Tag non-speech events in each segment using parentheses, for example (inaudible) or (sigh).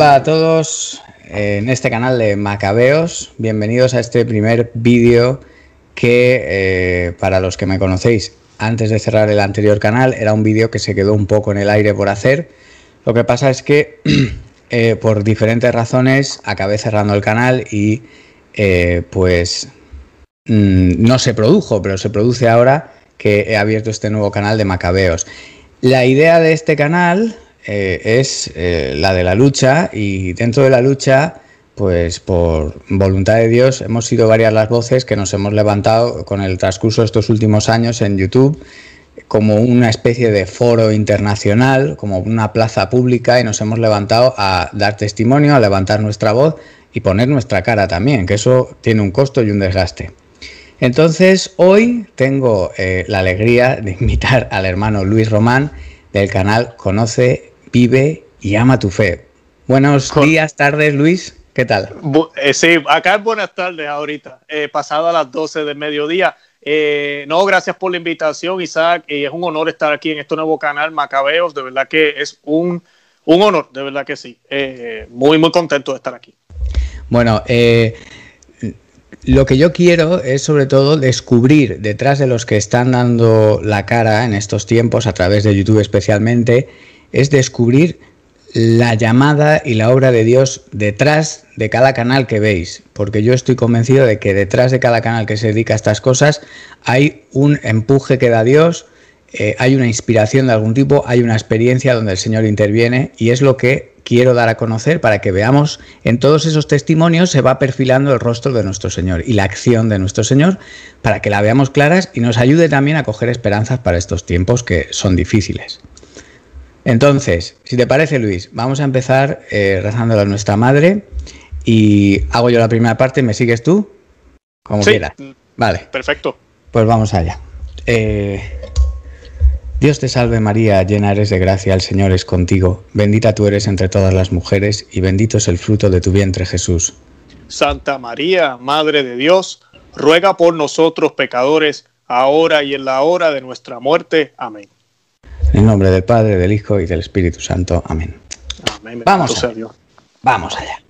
Hola a todos en este canal de Macabeos. Bienvenidos a este primer vídeo que eh, para los que me conocéis antes de cerrar el anterior canal era un vídeo que se quedó un poco en el aire por hacer. Lo que pasa es que (clears throat) eh, por diferentes razones acabé cerrando el canal y eh, pues mm, no se produjo, pero se produce ahora que he abierto este nuevo canal de Macabeos. La idea de este canal eh, es eh, la de la lucha y dentro de la lucha, pues por voluntad de Dios, hemos sido varias las voces que nos hemos levantado con el transcurso de estos últimos años en YouTube como una especie de foro internacional, como una plaza pública y nos hemos levantado a dar testimonio, a levantar nuestra voz y poner nuestra cara también, que eso tiene un costo y un desgaste. Entonces, hoy tengo eh, la alegría de invitar al hermano Luis Román del canal Conoce, Vive y Ama tu Fe. Buenos días, tardes, Luis. ¿Qué tal? Eh, sí, acá es buenas tardes ahorita, eh, pasado a las 12 del mediodía. no, gracias por la invitación, Isaac. Y es un honor estar aquí en este nuevo canal, Macabeos. De verdad que es un, un honor, de verdad que sí. muy, muy contento de estar aquí. Bueno, eh, lo que yo quiero es sobre todo descubrir detrás de los que están dando la cara en estos tiempos, a través de YouTube especialmente, es descubrir la llamada y la obra de Dios detrás de cada canal que veis, porque yo estoy convencido de que detrás de cada canal que se dedica a estas cosas hay un empuje que da Dios, eh, hay una inspiración de algún tipo, hay una experiencia donde el Señor interviene y es lo que quiero dar a conocer para que veamos en todos esos testimonios se va perfilando el rostro de nuestro Señor y la acción de nuestro Señor para que la veamos claras y nos ayude también a coger esperanzas para estos tiempos que son difíciles. Entonces, si te parece Luis, vamos a empezar eh, rezándole a nuestra madre y hago yo la primera parte, ¿me sigues tú? Como quieras. Vale. Perfecto. Pues vamos allá. Eh, Dios te salve María, llena eres de gracia, el Señor es contigo, bendita tú eres entre todas las mujeres y bendito es el fruto de tu vientre Jesús. Santa María, Madre de Dios, ruega por nosotros pecadores, ahora y en la hora de nuestra muerte. Amén. En nombre del Padre, del Hijo y del Espíritu Santo. Amén. vamos, allá. vamos allá.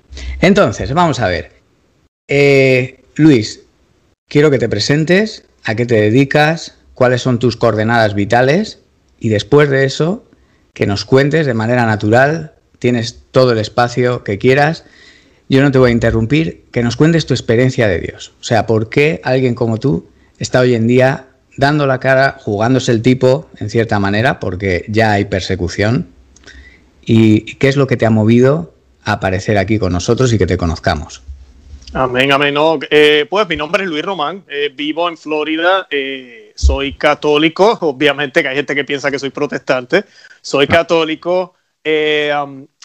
Entonces, vamos a ver. Eh, Luis, quiero que te presentes, a qué te dedicas, cuáles son tus coordenadas vitales y después de eso, que nos cuentes de manera natural, tienes todo el espacio que quieras, yo no te voy a interrumpir, que nos cuentes tu experiencia de Dios. O sea, ¿por qué alguien como tú está hoy en día dando la cara, jugándose el tipo, en cierta manera, porque ya hay persecución? ¿Y qué es lo que te ha movido a aparecer aquí con nosotros y que te conozcamos? Amén, amén. No, eh, pues mi nombre es Luis Román, eh, vivo en Florida, eh, soy católico, obviamente que hay gente que piensa que soy protestante, soy católico,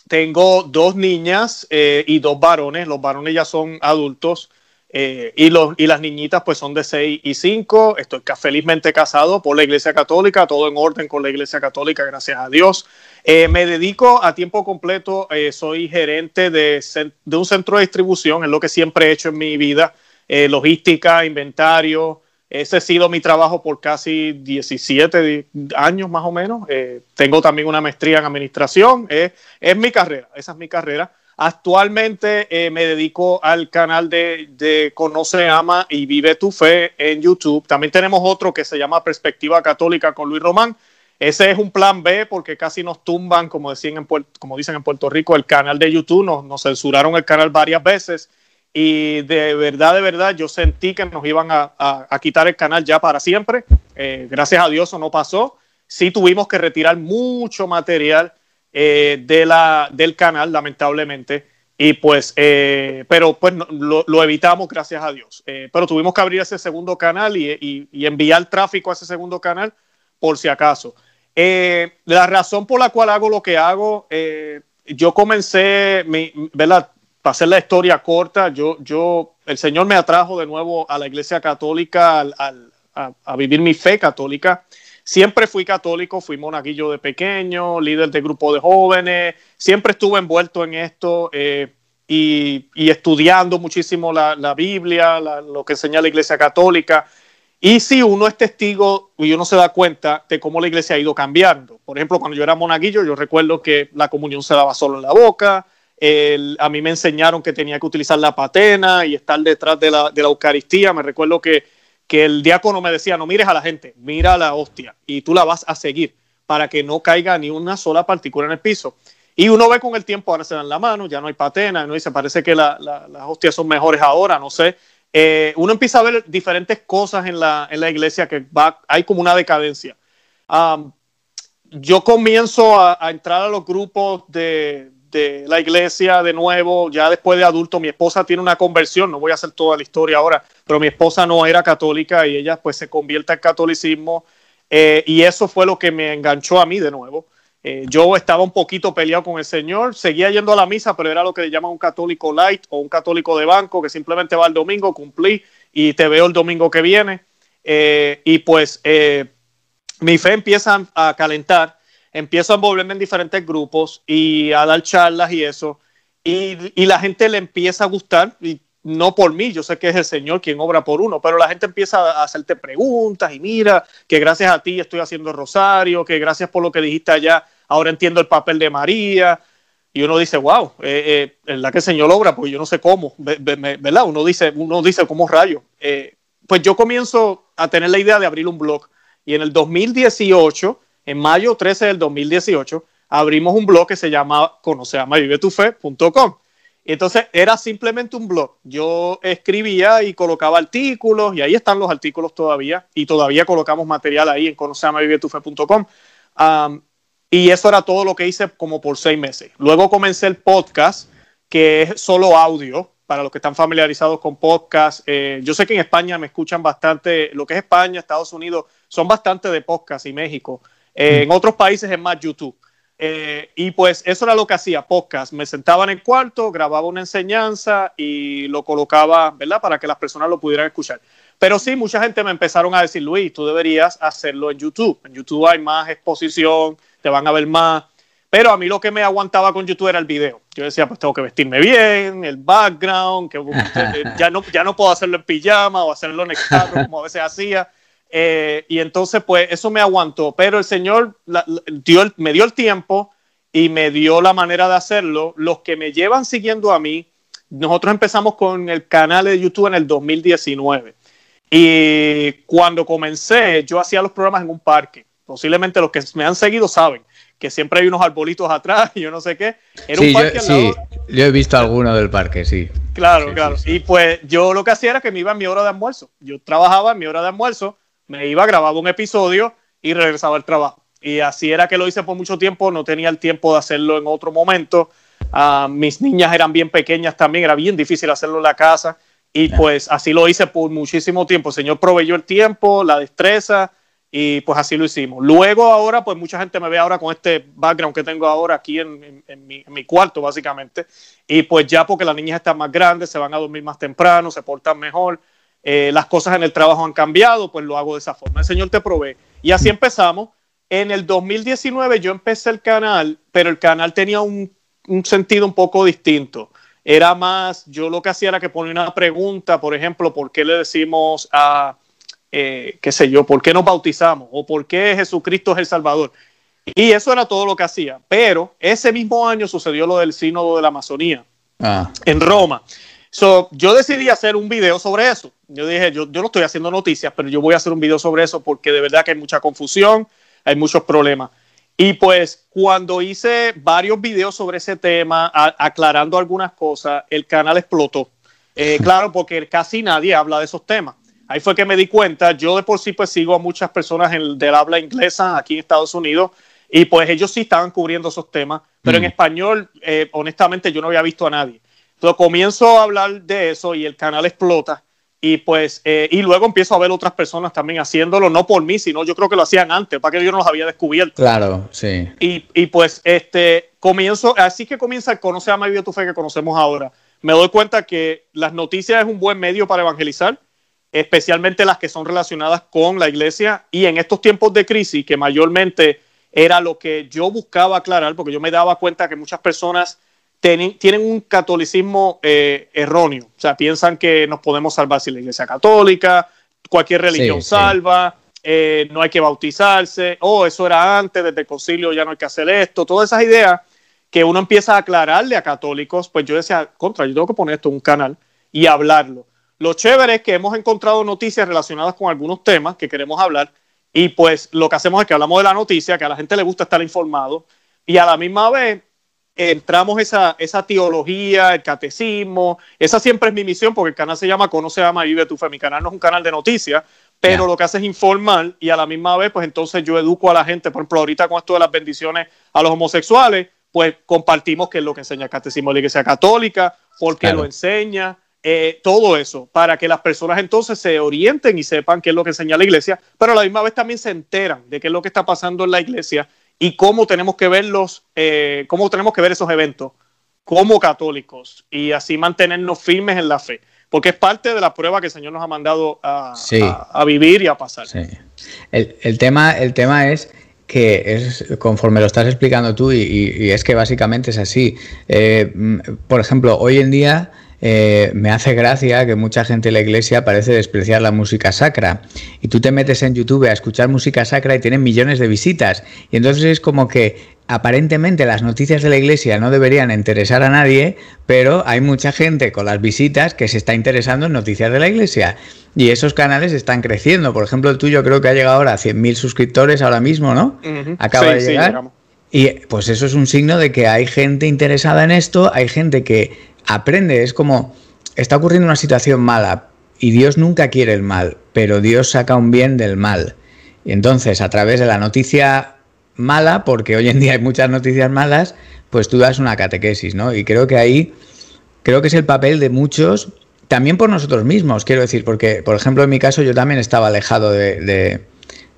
tengo dos niñas y dos varones, los varones ya son adultos y, los, y las niñitas pues son de 6 y 5, estoy felizmente casado por la Iglesia Católica, todo en orden con la Iglesia Católica, gracias a Dios. Eh, me dedico a tiempo completo, eh, soy gerente de, de, un centro de distribución, es lo que siempre he hecho en mi vida, eh, logística, inventario. Ese ha sido mi trabajo por casi 17 años más o menos. tengo también una maestría en administración. es mi carrera, esa es mi carrera. Actualmente me dedico al canal de, de, Conoce, Ama y Vive tu Fe en YouTube. También tenemos otro que se llama Perspectiva Católica con Luis Román ese es un plan B porque casi nos tumban, como, decían en como dicen en Puerto Rico, el canal de YouTube, nos, nos, censuraron el canal varias veces y de verdad, de verdad, yo sentí que nos iban a, a, quitar el canal ya para siempre. Eh, gracias a Dios eso no pasó. Sí tuvimos que retirar mucho material eh, de la, del canal, lamentablemente. Y pues, eh, pero pues lo, lo, evitamos gracias a Dios. pero tuvimos que abrir ese segundo canal y, y, y enviar tráfico a ese segundo canal por si acaso. Eh, la razón por la cual hago lo que hago, eh, yo comencé, mi, ¿verdad? Para hacer la historia corta, yo, yo, el Señor me atrajo de nuevo a la Iglesia Católica, al, a, a, vivir mi fe católica. Siempre fui católico, fui monaguillo de pequeño, líder de grupo de jóvenes, siempre estuve envuelto en esto eh, y, estudiando muchísimo la, Biblia, la, lo que enseña la Iglesia Católica. Y si uno es testigo y uno se da cuenta de cómo la iglesia ha ido cambiando. Por ejemplo, cuando yo era monaguillo, yo recuerdo que la comunión se daba solo en la boca, a mí me enseñaron que tenía que utilizar la patena y estar detrás de la, de la Eucaristía. Me recuerdo que, que el diácono me decía, no mires a la gente, mira a la hostia y tú la vas a seguir para que no caiga ni una sola partícula en el piso. Y uno ve con el tiempo, ahora se dan la mano, ya no hay patena, uno dice, parece que las hostias son mejores ahora, no sé. Eh, uno empieza a ver diferentes cosas en la, en la iglesia que va, hay como una decadencia. yo comienzo a, entrar a los grupos de, de, la iglesia de nuevo, ya después de adulto, mi esposa tiene una conversión, no voy a hacer toda la historia ahora, pero mi esposa no era católica y ella pues se convierte al catolicismo eh, y eso fue lo que me enganchó a mí de nuevo. Eh, yo estaba un poquito peleado con el Señor, seguía yendo a la misa, pero era lo que le llaman un católico light o un católico de banco, que simplemente va el domingo, cumplí y te veo el domingo que viene. Eh, y pues mi fe empieza a calentar, empiezo a envolverme en diferentes grupos y a dar charlas y eso. Y, y, la gente le empieza a gustar. Y no por mí, yo sé que es el Señor quien obra por uno, pero la gente empieza a hacerte preguntas y mira que gracias a ti estoy haciendo rosario, que gracias por lo que dijiste allá, ahora entiendo el papel de María. Y uno dice, wow, eh, eh, es la que el Señor obra, pues yo no sé cómo, ¿verdad? Uno dice, uno dice, ¿cómo rayo? Eh, pues yo comienzo a tener la idea de abrir un blog. Y en el 2018, en mayo 13 del 2018, abrimos un blog que se llama conoceamavivetufe.com entonces era simplemente un blog. Yo escribía y colocaba artículos y ahí están los artículos todavía y todavía colocamos material ahí en conoceamavivetufe.com. y eso era todo lo que hice como por seis meses. Luego comencé el podcast, que es solo audio, para los que están familiarizados con podcast. Eh, yo sé que en España me escuchan bastante, lo que es España, Estados Unidos, son bastante de podcast y México. Eh, en otros países es más YouTube. Eh, y pues eso era lo que hacía, podcast. Me sentaba en el cuarto, grababa una enseñanza y lo colocaba, ¿verdad? Para que las personas lo pudieran escuchar. Pero sí, mucha gente me empezaron a decir, Luis, tú deberías hacerlo en YouTube. En YouTube hay más exposición, te van a ver más. Pero a mí lo que me aguantaba con YouTube era el video. Yo decía, pues tengo que vestirme bien, el background, que (laughs) ya no, ya no puedo hacerlo en pijama o hacerlo en el carro como a veces hacía. Eh, y entonces, pues eso me aguantó, pero el Señor me dio el tiempo y me dio la manera de hacerlo. Los que me llevan siguiendo a mí, nosotros empezamos con el canal de YouTube en el 2019. Y cuando comencé, yo hacía los programas en un parque. Posiblemente los que me han seguido saben que siempre hay unos arbolitos atrás y yo no sé qué. Era un parque yo, sí, yo he visto alguno del parque, sí. Claro, claro. y pues yo lo que hacía era que me iba en mi hora de almuerzo. Yo trabajaba en mi hora de almuerzo me iba, grababa un episodio y regresaba al trabajo. Y así era que lo hice por mucho tiempo, no tenía el tiempo de hacerlo en otro momento. Ah, mis niñas eran bien pequeñas también, era bien difícil hacerlo en la casa. Y pues así lo hice por muchísimo tiempo. El Señor proveyó el tiempo, la destreza y pues así lo hicimos. Luego ahora, pues mucha gente me ve ahora con este background que tengo ahora aquí en, mi, en mi, cuarto básicamente. Y pues ya porque las niñas están más grandes, se van a dormir más temprano, se portan mejor. Eh, las cosas en el trabajo han cambiado, pues lo hago de esa forma. El Señor te provee. Y así empezamos. En el 2019 yo empecé el canal, pero el canal tenía un, sentido un poco distinto. Era más, yo lo que hacía era que ponía una pregunta, por ejemplo, ¿por qué le decimos a, eh, qué sé yo, por qué nos bautizamos? ¿O por qué Jesucristo es el Salvador? Y eso era todo lo que hacía. Pero ese mismo año sucedió lo del sínodo de la Amazonía ah. en Roma. So, yo decidí hacer un video sobre eso. Yo dije, yo, yo no estoy haciendo noticias, pero yo voy a hacer un video sobre eso porque de verdad que hay mucha confusión, hay muchos problemas. Y pues cuando hice varios videos sobre ese tema, aclarando algunas cosas, el canal explotó. Eh, (laughs) claro, porque casi nadie habla de esos temas. Ahí fue que me di cuenta, yo de por sí pues sigo a muchas personas en, del habla inglesa aquí en Estados Unidos y pues ellos sí estaban cubriendo esos temas, pero en mm. español, eh, honestamente, yo no había visto a nadie. Entonces comienzo a hablar de eso y el canal explota. Y pues, eh, y luego empiezo a ver otras personas también haciéndolo, no por mí, sino yo creo que lo hacían antes, para que yo no los había descubierto. Claro, sí. Y, y pues, este, comienzo, así que comienza el Conoce a María tu Fe que conocemos ahora. Me doy cuenta que las noticias es un buen medio para evangelizar, especialmente las que son relacionadas con la iglesia. Y en estos tiempos de crisis, que mayormente era lo que yo buscaba aclarar, porque yo me daba cuenta que muchas personas tienen un catolicismo eh, erróneo. O sea, piensan que nos podemos salvar si la iglesia católica, cualquier religión salva, eh, no hay que bautizarse, oh, eso era antes, desde el concilio ya no hay que hacer esto, todas esas ideas que uno empieza a aclararle a católicos, pues yo decía, contra, yo tengo que poner esto en un canal y hablarlo. Lo chévere es que hemos encontrado noticias relacionadas con algunos temas que queremos hablar y pues lo que hacemos es que hablamos de la noticia, que a la gente le gusta estar informado y a la misma vez entramos esa, esa teología, el catecismo, esa siempre es mi misión porque el canal se llama Conoce, Ama Vive tu Fe. Mi canal no es un canal de noticias, pero lo que hace es informar y a la misma vez, pues entonces yo educo a la gente, por ejemplo, ahorita con esto de las bendiciones a los homosexuales, pues compartimos qué es lo que enseña el catecismo de la Iglesia Católica, por qué lo enseña, eh, todo eso, para que las personas entonces se orienten y sepan qué es lo que enseña la Iglesia, pero a la misma vez también se enteran de qué es lo que está pasando en la Iglesia y cómo tenemos que verlos, eh, cómo tenemos que ver esos eventos como católicos y así mantenernos firmes en la fe porque es parte de la prueba que el Señor nos ha mandado a, a, vivir y a pasar. El, tema, el tema es que es conforme lo estás explicando tú y, es que básicamente es así. Eh, por ejemplo, hoy en día eh, me hace gracia que mucha gente en la iglesia parece despreciar la música sacra. Y tú te metes en YouTube a escuchar música sacra y tienen millones de visitas. Y entonces es como que aparentemente las noticias de la iglesia no deberían interesar a nadie, pero hay mucha gente con las visitas que se está interesando en noticias de la iglesia. Y esos canales están creciendo. Por ejemplo, el tuyo creo que ha llegado ahora a 100.000 suscriptores ahora mismo, ¿no? Acaba de llegar. y pues eso es un signo de que hay gente interesada en esto, hay gente que aprende, es como, está ocurriendo una situación mala y Dios nunca quiere el mal, pero Dios saca un bien del mal. Y entonces, a través de la noticia mala, porque hoy en día hay muchas noticias malas, pues tú das una catequesis, ¿no? Y creo que ahí, creo que es el papel de muchos, también por nosotros mismos, quiero decir, porque, por ejemplo, en mi caso yo también estaba alejado de,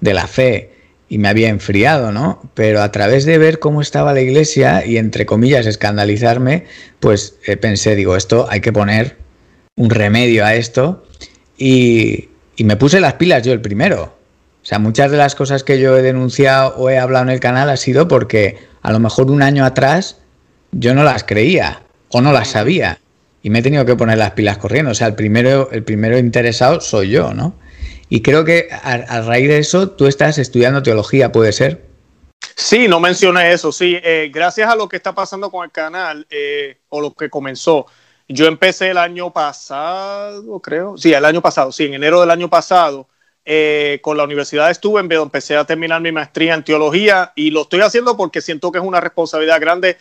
la fe y me había enfriado, ¿no? Pero a través de ver cómo estaba la iglesia y, entre comillas, escandalizarme, pues eh, pensé, digo, esto hay que poner un remedio a esto y, y me puse las pilas yo el primero. O sea, muchas de las cosas que yo he denunciado o he hablado en el canal ha sido porque a lo mejor un año atrás yo no las creía o no las sabía y me he tenido que poner las pilas corriendo. O sea, el primero, el primero interesado soy yo, ¿no? Y creo que a, raíz de eso tú estás estudiando teología, ¿puede ser? Sí, no mencioné eso, sí. Eh, gracias a lo que está pasando con el canal eh, o lo que comenzó. Yo empecé el año pasado, creo. Sí, el año pasado, sí, en enero del año pasado eh, con la Universidad de Steubenville empecé a terminar mi maestría en teología y lo estoy haciendo porque siento que es una responsabilidad grande.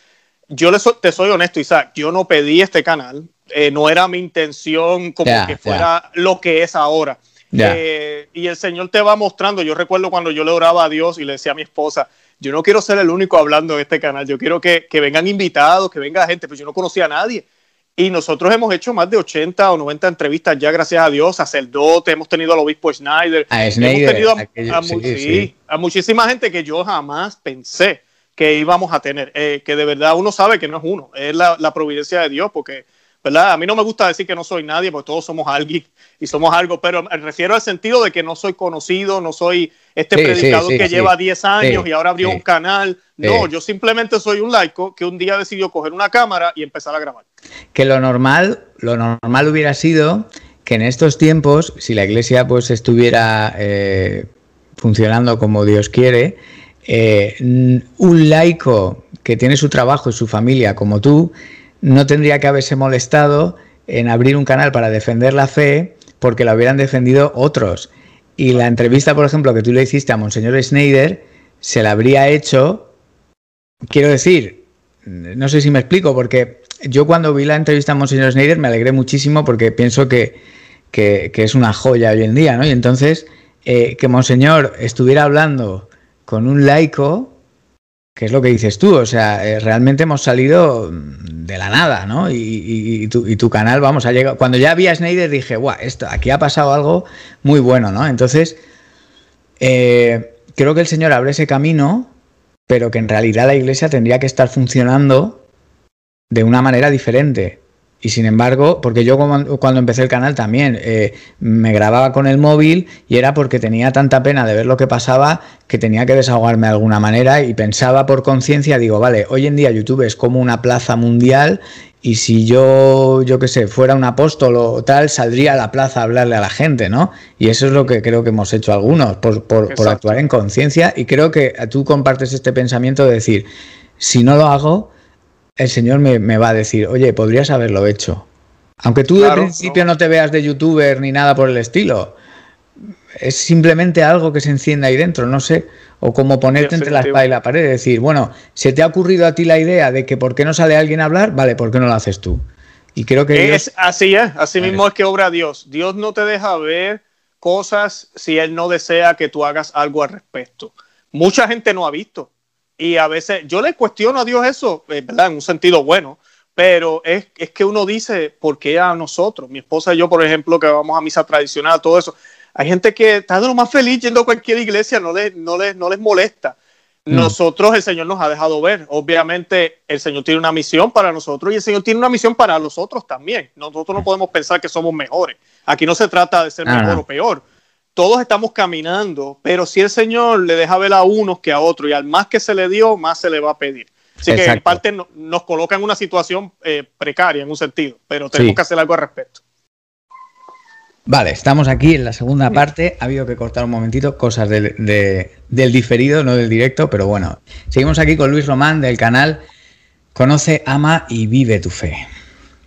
Yo te soy honesto, Isaac, yo no pedí este canal, eh, no era mi intención como que fuera lo que es ahora. Eh, y el Señor te va mostrando, yo recuerdo cuando yo le oraba a Dios y le decía a mi esposa, yo no quiero ser el único hablando en este canal, yo quiero que, que vengan invitados, que venga gente, pues yo no conocía a nadie. Y nosotros hemos hecho más de 80 o 90 entrevistas ya, gracias a Dios, sacerdote, hemos tenido al obispo Schneider, hemos tenido a, muchísima gente que yo jamás pensé que íbamos a tener, eh, que de verdad uno sabe que no es uno, es la, la providencia de Dios, porque ¿verdad? A mí no me gusta decir que no soy nadie, porque todos somos alguien y somos algo, pero me refiero al sentido de que no soy conocido, no soy este predicador que lleva 10 años y ahora abrió un canal. No, yo simplemente soy un laico que un día decidió coger una cámara y empezar a grabar. Que lo normal, lo normal hubiera sido que en estos tiempos, si la iglesia pues estuviera eh, funcionando como Dios quiere, eh, un laico que tiene su trabajo y su familia como tú, no tendría que haberse molestado en abrir un canal para defender la fe porque la hubieran defendido otros. Y la entrevista, por ejemplo, que tú le hiciste a Monseñor Schneider, se la habría hecho, quiero decir, no sé si me explico, porque yo cuando vi la entrevista a Monseñor Schneider me alegré muchísimo porque pienso que, que, es una joya hoy en día, ¿no? Y entonces, eh, que Monseñor estuviera hablando con un laico, que es lo que dices tú, o sea, eh, realmente hemos salido de la nada, ¿no? Y, tu, canal, vamos, ha llegado. Cuando ya vi a Snyder dije, guau, esto, aquí ha pasado algo muy bueno, ¿no? Entonces, eh, creo que el Señor abre ese camino, pero que en realidad la iglesia tendría que estar funcionando de una manera diferente. Y sin embargo, porque yo cuando empecé el canal también eh, me grababa con el móvil y era porque tenía tanta pena de ver lo que pasaba que tenía que desahogarme de alguna manera y pensaba por conciencia, digo, vale, hoy en día YouTube es como una plaza mundial y si yo, yo qué sé, fuera un apóstol o tal, saldría a la plaza a hablarle a la gente, ¿no? Y eso es lo que creo que hemos hecho algunos, por, por, por actuar en conciencia y creo que tú compartes este pensamiento de decir, si no lo hago, el Señor me, va a decir, oye, podrías haberlo hecho. Aunque tú de principio no. te veas de youtuber ni nada por el estilo, es simplemente algo que se enciende ahí dentro, no sé, o como ponerte entre la espalda y la pared, decir, bueno, ¿se te ha ocurrido a ti la idea de que por qué no sale alguien a hablar? Vale, ¿por qué no lo haces tú? Y creo que... Es, Así es, así mismo es que obra Dios. Dios no te deja ver cosas si Él no desea que tú hagas algo al respecto. Mucha gente no ha visto. Y a veces yo le cuestiono a Dios eso, eh, ¿verdad? En un sentido bueno, pero es, es, que uno dice, ¿por qué a nosotros? Mi esposa y yo, por ejemplo, que vamos a misa tradicional, todo eso. Hay gente que está de lo más feliz yendo a cualquier iglesia, no les, no les, no les molesta. Mm. Nosotros, el Señor nos ha dejado ver. Obviamente, el Señor tiene una misión para nosotros y el Señor tiene una misión para los otros también. Nosotros no podemos pensar que somos mejores. Aquí no se trata de ser mejor o peor todos estamos caminando, pero si el Señor le deja ver a unos que a otros, y al más que se le dio, más se le va a pedir. Así que en parte nos coloca en una situación eh, precaria en un sentido, pero tenemos que hacer algo al respecto. Vale, estamos aquí en la segunda parte. Ha habido que cortar un momentito cosas del, del diferido, no del directo, pero bueno. Seguimos aquí con Luis Román del canal Conoce, Ama y Vive tu Fe.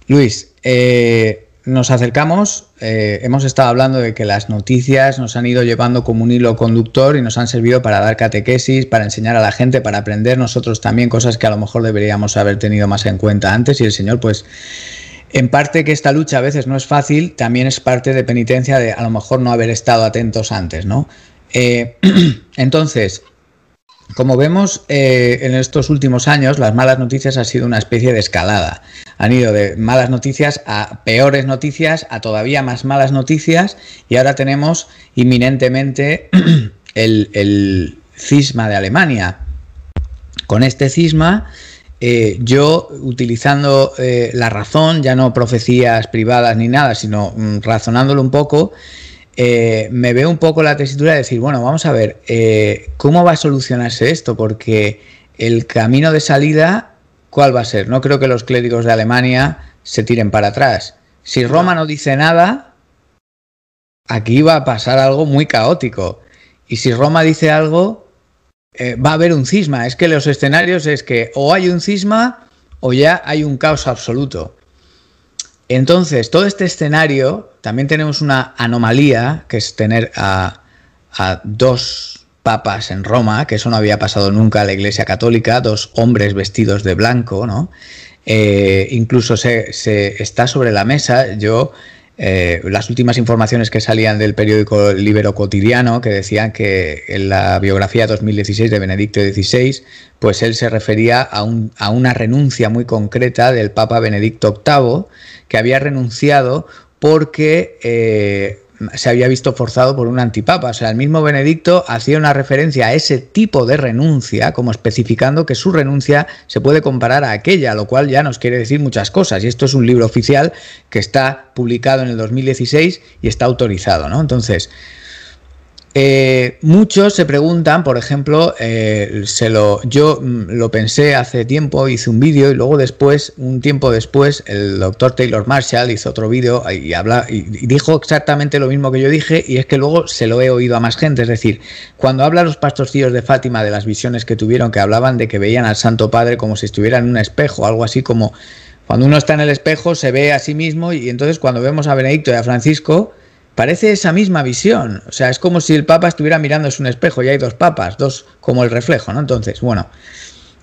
Luis, eh, nos acercamos, eh, hemos estado hablando de que las noticias nos han ido llevando como un hilo conductor y nos han servido para dar catequesis, para enseñar a la gente, para aprender nosotros también cosas que a lo mejor deberíamos haber tenido más en cuenta antes y el Señor pues en parte que esta lucha a veces no es fácil, también es parte de penitencia de a lo mejor no haber estado atentos antes, ¿no? Eh, (clears throat) entonces, como vemos eh, en estos últimos años, las malas noticias ha sido una especie de escalada. Han ido de malas noticias a peores noticias, a todavía más malas noticias, y ahora tenemos inminentemente (clears throat) el, cisma de Alemania. Con este cisma, eh, yo utilizando eh, la razón, ya no profecías privadas ni nada, sino mm, razonándolo un poco, eh, me veo un poco la tesitura de decir, bueno, vamos a ver, eh, ¿cómo va a solucionarse esto? Porque el camino de salida, ¿cuál va a ser? No creo que los clérigos de Alemania se tiren para atrás. Si Roma no dice nada, aquí va a pasar algo muy caótico. Y si Roma dice algo, eh, va a haber un cisma. Es que los escenarios es que o hay un cisma o ya hay un caos absoluto. Entonces, todo este escenario, también tenemos una anomalía, que es tener a, dos papas en Roma, que eso no había pasado nunca en la Iglesia Católica, dos hombres vestidos de blanco, ¿no? Eh, incluso se, está sobre la mesa. Yo eh, las últimas informaciones que salían del periódico Libero Cotidiano, que decían que en la biografía 2016 de Benedicto XVI, pues él se refería a, un, a una renuncia muy concreta del Papa Benedicto VIII, que había renunciado porque eh, se había visto forzado por un antipapa. O sea, el mismo Benedicto hacía una referencia a ese tipo de renuncia, como especificando que su renuncia se puede comparar a aquella, lo cual ya nos quiere decir muchas cosas. Y esto es un libro oficial que está publicado en el 2016 y está autorizado, ¿no? Entonces, eh, muchos se preguntan, por ejemplo, eh, se lo, yo mm, lo pensé hace tiempo, hice un vídeo y luego después, un tiempo después, el doctor Taylor Marshall hizo otro vídeo y, habla, y, dijo exactamente lo mismo que yo dije y es que luego se lo he oído a más gente. Es decir, cuando hablan los pastorcillos de Fátima de las visiones que tuvieron, que hablaban de que veían al Santo Padre como si estuviera en un espejo, algo así como cuando uno está en el espejo se ve a sí mismo y entonces cuando vemos a Benedicto y a Francisco, Parece esa misma visión, o sea, es como si el Papa estuviera mirándose un espejo y hay dos papas, dos como el reflejo, ¿no? Entonces, bueno,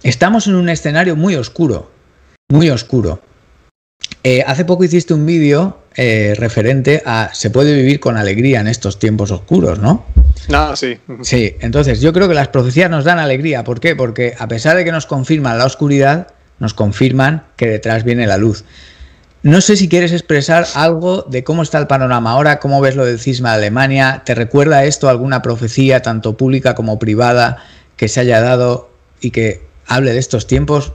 estamos en un escenario muy oscuro, muy oscuro. Eh, hace poco hiciste un vídeo eh, referente a se puede vivir con alegría en estos tiempos oscuros, ¿no? Ah, sí. (laughs) Sí, entonces yo creo que las profecías nos dan alegría. ¿Por qué? Porque a pesar de que nos confirman la oscuridad, nos confirman que detrás viene la luz. No sé si quieres expresar algo de cómo está el panorama ahora, cómo ves lo del cisma de Alemania. ¿Te recuerda esto alguna profecía, tanto pública como privada, que se haya dado y que hable de estos tiempos?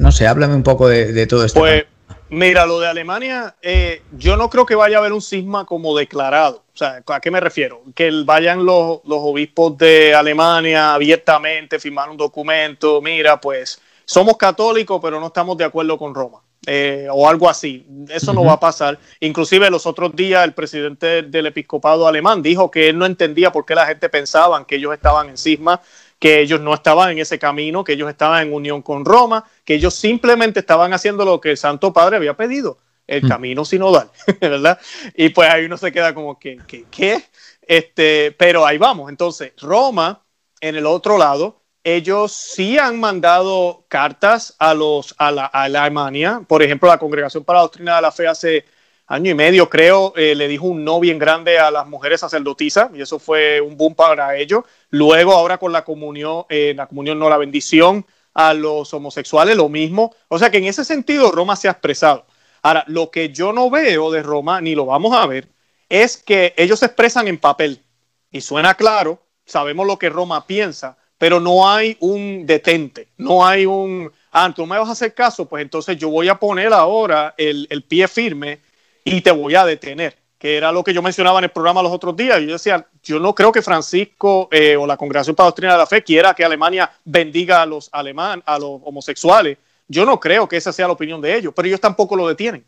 No sé, háblame un poco de, todo esto. Pues, mira, lo de Alemania, eh, yo no creo que vaya a haber un cisma como declarado. O sea, ¿a qué me refiero? Que vayan los, los obispos de Alemania abiertamente, firmar un documento, mira, pues somos católicos, pero no estamos de acuerdo con Roma. Eh, o algo así. Eso no va a pasar. Inclusive los otros días el presidente del episcopado alemán dijo que él no entendía por qué la gente pensaba que ellos estaban en cisma, que ellos no estaban en ese camino, que ellos estaban en unión con Roma, que ellos simplemente estaban haciendo lo que el Santo Padre había pedido, el mm. camino sinodal, (laughs) ¿verdad? Y pues ahí uno se queda como que, ¿qué? Este, pero ahí vamos. Entonces, Roma, en el otro lado, ellos sí han mandado cartas a, los, a, la, Alemania. Por ejemplo, la Congregación para la Doctrina de la Fe hace año y medio, creo, eh, le dijo un no bien grande a las mujeres sacerdotisas y eso fue un boom para ellos. Luego, ahora con la comunión, eh, la comunión no, la bendición a los homosexuales, lo mismo. O sea que en ese sentido Roma se ha expresado. Ahora, lo que yo no veo de Roma, ni lo vamos a ver, es que ellos se expresan en papel y suena claro, sabemos lo que Roma piensa, pero no hay un detente, no hay un, ah, tú me vas a hacer caso, pues entonces yo voy a poner ahora el, el pie firme y te voy a detener, que era lo que yo mencionaba en el programa los otros días. Yo decía, yo no creo que Francisco eh, o la Congregación para la Doctrina de la Fe quiera que Alemania bendiga a los alemán, a los homosexuales. Yo no creo que esa sea la opinión de ellos, pero ellos tampoco lo detienen.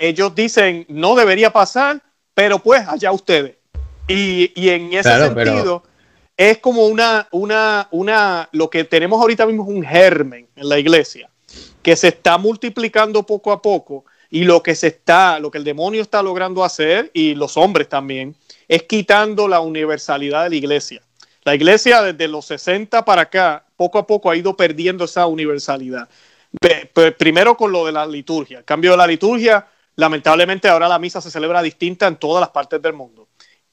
ellos dicen, no debería pasar, pero pues allá ustedes. Y, y en ese sentido, es como una, una, una, lo que tenemos ahorita mismo es un germen en la iglesia, que se está multiplicando poco a poco y lo que se está, lo que el demonio está logrando hacer, y los hombres también, es quitando la universalidad de la iglesia. La iglesia desde los 60 para acá, poco a poco ha ido perdiendo esa universalidad. Primero con lo de la liturgia. Cambio de la liturgia, lamentablemente ahora la misa se celebra distinta en todas las partes del mundo.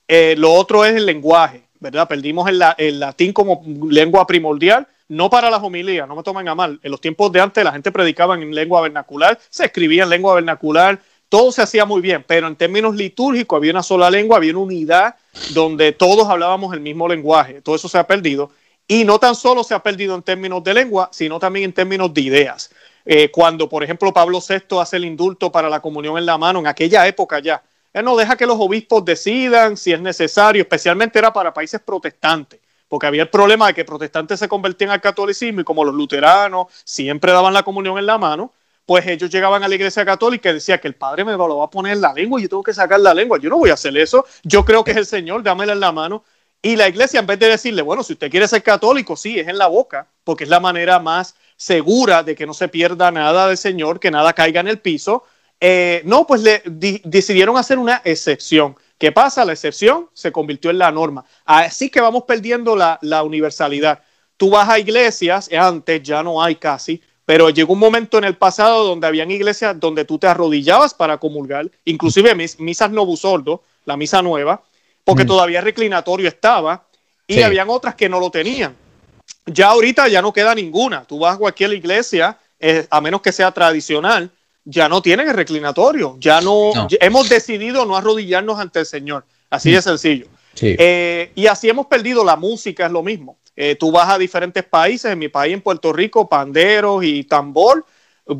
Eh, lo otro es el lenguaje, ¿verdad? Perdimos el latín como lengua primordial no para las homilías, no me tomen a mal. En los tiempos de antes la gente predicaba en lengua vernacular, se escribía en lengua vernacular, todo se hacía muy bien, pero en términos litúrgicos había una sola lengua, había una unidad donde todos hablábamos el mismo lenguaje. Todo eso se ha perdido. Y no tan solo se ha perdido en términos de lengua, sino también en términos de ideas. Eh, cuando, por ejemplo, Pablo VI hace el indulto para la comunión en la mano, en aquella época ya, no deja que los obispos decidan si es necesario, especialmente era para países protestantes porque había el problema de que protestantes se convertían al catolicismo y como los luteranos siempre daban la comunión en la mano, pues ellos llegaban a la iglesia católica y decían que el padre me lo va a poner en la lengua y yo tengo que sacar la lengua. Yo no voy a hacer eso. Yo creo que es el Señor, dámela en la mano. Y la iglesia, en vez de decirle, bueno, si usted quiere ser católico, sí, es en la boca, porque es la manera más segura de que no se pierda nada del Señor, que nada caiga en el piso. Eh, no, pues le decidieron hacer una excepción. ¿Qué pasa? La excepción se convirtió en la norma. Así que vamos perdiendo la, universalidad. Tú vas a iglesias, antes ya no hay casi, pero llegó un momento en el pasado donde habían iglesias donde tú te arrodillabas para comulgar, inclusive misas novusordo, la misa nueva, porque mm. todavía reclinatorio estaba, y habían otras que no lo tenían. Ya ahorita ya no queda ninguna. Tú vas a cualquier iglesia, eh, a menos que sea tradicional, ya no tienen el reclinatorio, ya no, hemos decidido no arrodillarnos ante el Señor, así de mm. sencillo. Eh, y así hemos perdido la música, es lo mismo. Eh, tú vas a diferentes países, en mi país, en Puerto Rico, panderos y tambor.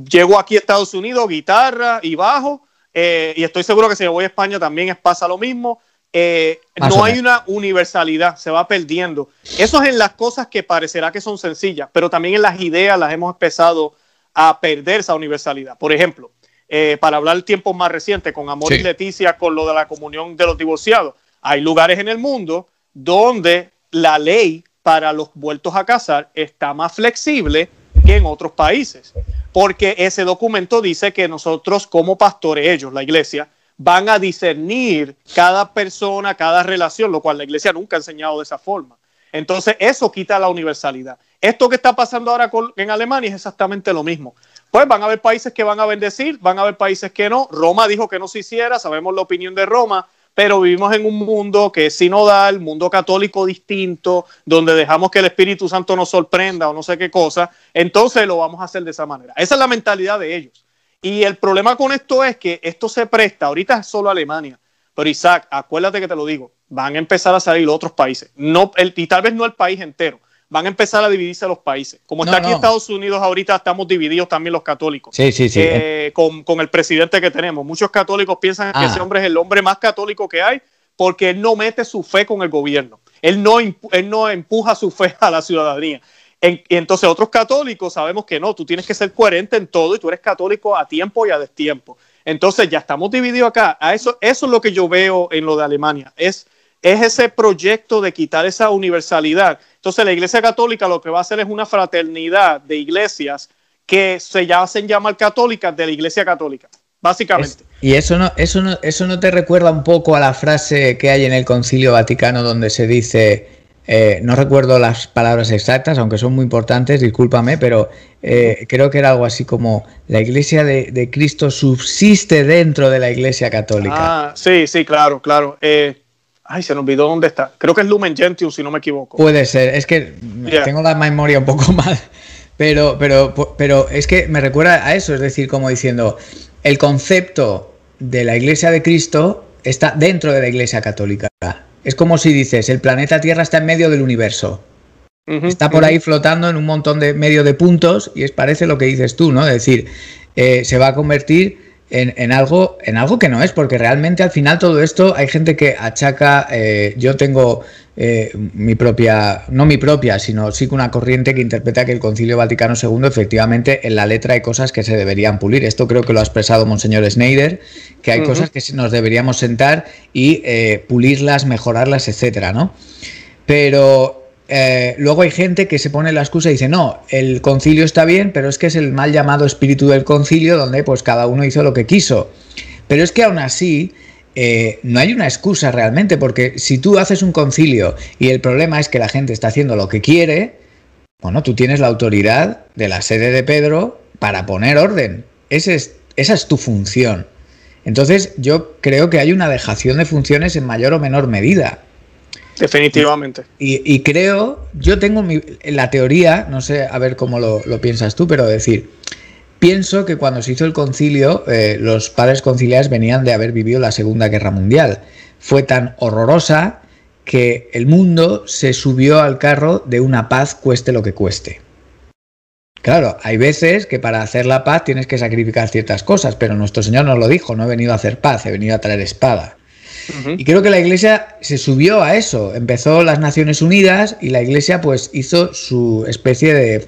Llego aquí a Estados Unidos, guitarra y bajo. Eh, y estoy seguro que si me voy a España también pasa lo mismo. no hay una universalidad, se va perdiendo. Eso es en las cosas que parecerá que son sencillas, pero también en las ideas las hemos empezado a perder esa universalidad. Por ejemplo, eh, para hablar tiempos más recientes, con Amor y Leticia, con lo de la comunión de los divorciados, hay lugares en el mundo donde la ley para los vueltos a casar está más flexible que en otros países, porque ese documento dice que nosotros como pastores, ellos, la iglesia, van a discernir cada persona, cada relación, lo cual la iglesia nunca ha enseñado de esa forma. Entonces, eso quita la universalidad. Esto que está pasando ahora en Alemania es exactamente lo mismo. Pues van a haber países que van a bendecir, van a haber países que no. Roma dijo que no se hiciera, sabemos la opinión de Roma, pero vivimos en un mundo que es sinodal, mundo católico distinto, donde dejamos que el Espíritu Santo nos sorprenda o no sé qué cosa, entonces lo vamos a hacer de esa manera. Esa es la mentalidad de ellos. Y el problema con esto es que esto se presta, ahorita es solo Alemania, pero Isaac, acuérdate que te lo digo, van a empezar a salir otros países. No, el, y tal vez no el país entero. Van a empezar a dividirse los países. Como está aquí Estados Unidos ahorita, estamos divididos también los católicos. Sí, sí, sí. Eh, con, el presidente que tenemos. Muchos católicos piensan que ese ah. hombre es el hombre más católico que hay porque él no mete su fe con el gobierno. Él no, él no empuja su fe a la ciudadanía. y entonces otros católicos sabemos que no, tú tienes que ser coherente en todo y tú eres católico a tiempo y a destiempo. Entonces ya estamos divididos acá. A eso, eso es lo que yo veo en lo de Alemania. Es es ese proyecto de quitar esa universalidad. Entonces la Iglesia Católica lo que va a hacer es una fraternidad de iglesias que se hacen llamar católicas de la Iglesia Católica, básicamente. y eso no, eso no, eso no te recuerda un poco a la frase que hay en el Concilio Vaticano donde se dice eh, no recuerdo las palabras exactas, aunque son muy importantes, discúlpame, pero eh, creo que era algo así como la iglesia de, Cristo subsiste dentro de la iglesia católica. Ah, sí, sí, claro, claro. Eh, ay, se nos olvidó dónde está. Creo que es Lumen Gentium, si no me equivoco. Puede ser, es que tengo la memoria un poco (laughs) mal, pero, pero, pero es que me recuerda a eso, es decir, como diciendo, el concepto de la iglesia de Cristo está dentro de la iglesia católica. Es como si dices, el planeta Tierra está en medio del universo. está por ahí flotando en un montón de medio de puntos y es parece lo que dices tú, ¿no? Es decir, eh, se va a convertir en, algo, en algo que no es, porque realmente al final todo esto hay gente que achaca, eh, yo tengo eh, mi propia, no mi propia, sino sí que una corriente que interpreta que el Concilio Vaticano II efectivamente en la letra hay cosas que se deberían pulir. Esto creo que lo ha expresado Monseñor Schneider, que hay cosas que nos deberíamos sentar y eh, pulirlas, mejorarlas, etcétera, ¿no? Pero eh, luego hay gente que se pone la excusa y dice, no, el concilio está bien, pero es que es el mal llamado espíritu del concilio donde pues cada uno hizo lo que quiso. Pero es que aún así eh, no hay una excusa realmente, porque si tú haces un concilio y el problema es que la gente está haciendo lo que quiere, bueno, tú tienes la autoridad de la sede de Pedro para poner orden. esa es tu función. Entonces yo creo que hay una dejación de funciones en mayor o menor medida. Definitivamente. Y, creo, yo tengo la teoría, no sé a ver cómo lo, lo piensas tú, pero decir, Pienso que cuando se hizo el concilio, eh, los padres conciliares venían de haber vivido la Segunda Guerra Mundial. Fue tan horrorosa que el mundo se subió al carro de una paz cueste lo que cueste. Claro, hay veces que para hacer la paz tienes que sacrificar ciertas cosas, pero nuestro Señor nos lo dijo, no he venido a hacer paz, he venido a traer espada. Y creo que la Iglesia se subió a eso, empezó las Naciones Unidas y la Iglesia pues hizo su especie de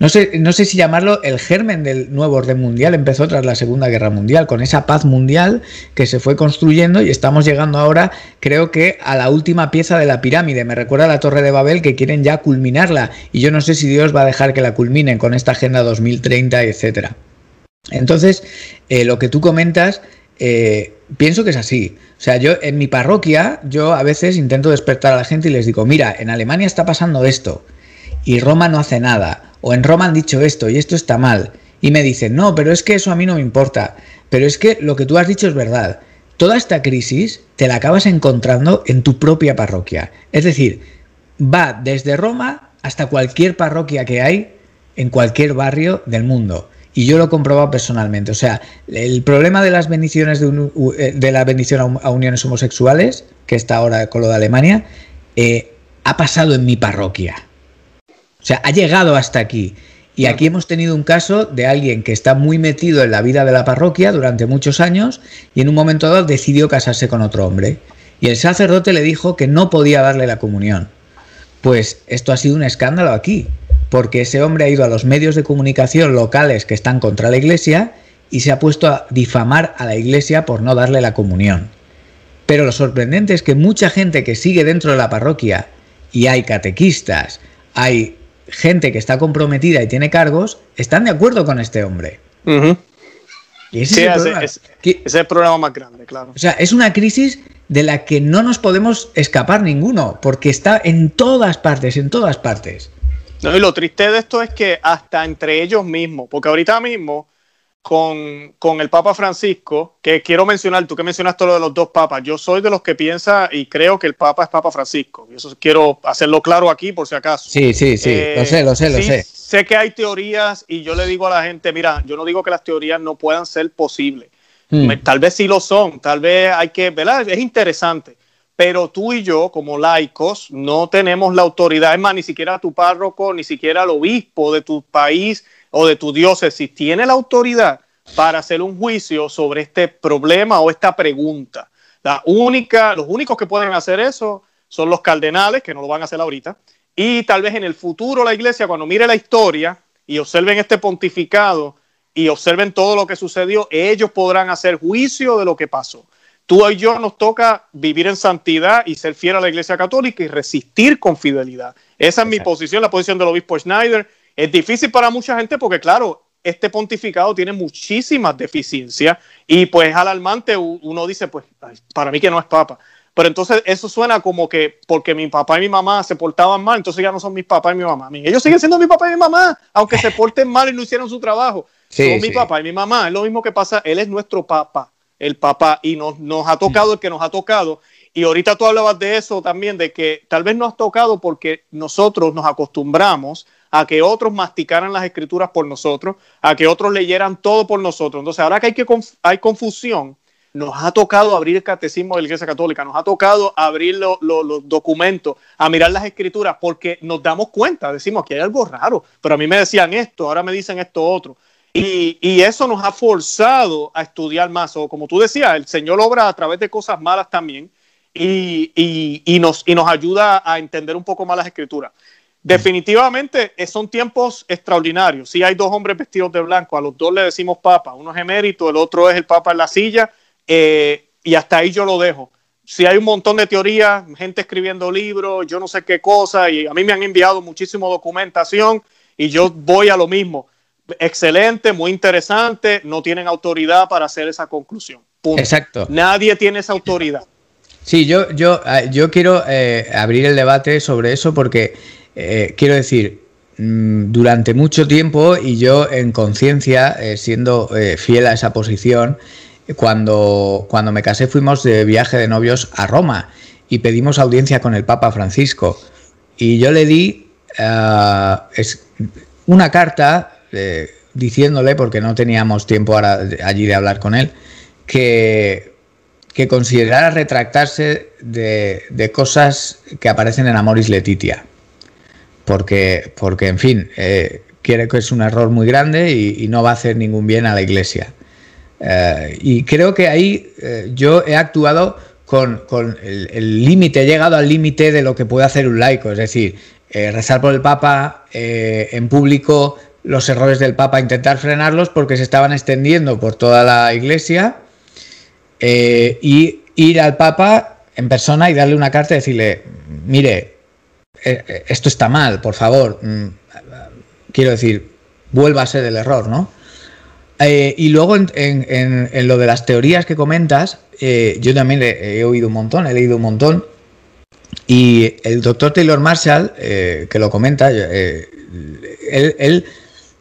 no sé, no sé si llamarlo el germen del nuevo orden mundial, empezó tras la Segunda Guerra Mundial, con esa paz mundial que se fue construyendo y estamos llegando ahora, creo que, a la última pieza de la pirámide. Me recuerda a la Torre de Babel que quieren ya culminarla y yo no sé si Dios va a dejar que la culminen con esta Agenda 2030, etcétera. Entonces, eh, lo que tú comentas, eh, pienso que es así. O sea, yo en mi parroquia, yo a veces intento despertar a la gente y les digo, mira, en Alemania está pasando esto y Roma no hace nada o en Roma han dicho esto y esto está mal. Y me dicen, no, pero es que eso a mí no me importa. Pero es que lo que tú has dicho es verdad. Toda esta crisis te la acabas encontrando en tu propia parroquia. Es decir, va desde Roma hasta cualquier parroquia que hay en cualquier barrio del mundo. Y yo lo he comprobado personalmente. O sea, el problema de las bendiciones de, eh, de la bendición a, uniones homosexuales, que está ahora con lo de Alemania, eh, ha pasado en mi parroquia. O sea, ha llegado hasta aquí. Y aquí hemos tenido un caso de alguien que está muy metido en la vida de la parroquia durante muchos años y en un momento dado decidió casarse con otro hombre. Y el sacerdote le dijo que no podía darle la comunión. Pues esto ha sido un escándalo aquí, porque ese hombre ha ido a los medios de comunicación locales que están contra la iglesia y se ha puesto a difamar a la iglesia por no darle la comunión. Pero lo sorprendente es que mucha gente que sigue dentro de la parroquia, y hay catequistas, hay gente que está comprometida y tiene cargos están de acuerdo con este hombre. Y ese, es el problema. más grande, claro. O sea, es una crisis de la que no nos podemos escapar ninguno, porque está en todas partes, en todas partes. No, y lo triste de esto es que hasta entre ellos mismos, porque ahorita mismo con, el Papa Francisco, que quiero mencionar, tú que mencionaste lo de los dos papas, yo soy de los que piensa y creo que el Papa es Papa Francisco. Y eso quiero hacerlo claro aquí por si acaso. Sí, sí, sí, lo sé, lo sé, lo sé. Sé que hay teorías y yo le digo a la gente, mira, yo no digo que las teorías no puedan ser posibles. Hmm. Tal vez sí lo son, tal vez hay que, ¿verdad? Es interesante. Pero tú y yo, como laicos, no tenemos la autoridad, es más, ni siquiera tu párroco, ni siquiera el obispo de tu país o de tu diócesis tiene la autoridad para hacer un juicio sobre este problema o esta pregunta. La única, los únicos que pueden hacer eso son los cardenales, que no lo van a hacer ahorita, y tal vez en el futuro la iglesia, cuando mire la historia y observen este pontificado y observen todo lo que sucedió, ellos podrán hacer juicio de lo que pasó. Tú y yo nos toca vivir en santidad y ser fiel a la Iglesia Católica y resistir con fidelidad. Esa es mi posición, la posición del obispo Schneider. Es difícil para mucha gente porque, claro, este pontificado tiene muchísimas deficiencias y pues es alarmante. Uno dice, pues, para mí que no es papa. Pero entonces eso suena como que porque mi papá y mi mamá se portaban mal, entonces ya no son mis papás y mi mamá. Ellos siguen siendo mi papá y mi mamá, aunque se porten mal y no hicieron su trabajo. (laughs) son mi papá y mi mamá. Es lo mismo que pasa, él es nuestro papá, el papá, y nos, nos ha tocado el que nos ha tocado. Y ahorita tú hablabas de eso también, de que tal vez nos ha tocado porque nosotros nos acostumbramos a que otros masticaran las escrituras por nosotros, a que otros leyeran todo por nosotros. Entonces, ahora que hay, que hay confusión, nos ha tocado abrir el catecismo de la Iglesia Católica, nos ha tocado abrir los documentos, a mirar las escrituras, porque nos damos cuenta, decimos que hay algo raro, pero a mí me decían esto, ahora me dicen esto otro. Y, eso nos ha forzado a estudiar más, o como tú decías, el Señor obra a través de cosas malas también y, nos, ayuda a entender un poco más las escrituras. Definitivamente eh, son tiempos extraordinarios. Si hay dos hombres vestidos de blanco, a los dos le decimos papa, uno es emérito, el otro es el papa en la silla, eh, y hasta ahí yo lo dejo. Si hay un montón de teorías, gente escribiendo libros, yo no sé qué cosa, y a mí me han enviado muchísima documentación y yo voy a lo mismo. Excelente, muy interesante, no tienen autoridad para hacer esa conclusión. Exacto. Nadie tiene esa autoridad. Sí, yo, yo, ah, yo quiero eh, abrir el debate sobre eso porque eh, quiero decir, mm, durante mucho tiempo y yo en conciencia, siendo fiel a esa posición, cuando, cuando me casé fuimos de viaje de novios a Roma y pedimos audiencia con el Papa Francisco. Y yo le di eh, una carta eh, diciéndole, porque no teníamos tiempo allí de hablar con él, que, que considerara retractarse de, cosas que aparecen en Amoris Letitia. Porque, porque en fin, eh, quiere que es un error muy grande y no va a hacer ningún bien a la Iglesia. Eh, y creo que ahí eh, yo he actuado con, el límite, he llegado al límite de lo que puede hacer un laico, es decir, rezar por el Papa en público, los errores del Papa, intentar frenarlos porque se estaban extendiendo por toda la iglesia y ir al Papa en persona y darle una carta y decirle, mire, esto está mal, por favor, mm, quiero decir, vuelva a ser el error, ¿no? Eh, y luego en, lo de las teorías que comentas, eh, yo también he, oído un montón, he leído un montón. Y el doctor Taylor Marshall, eh, que lo comenta, él,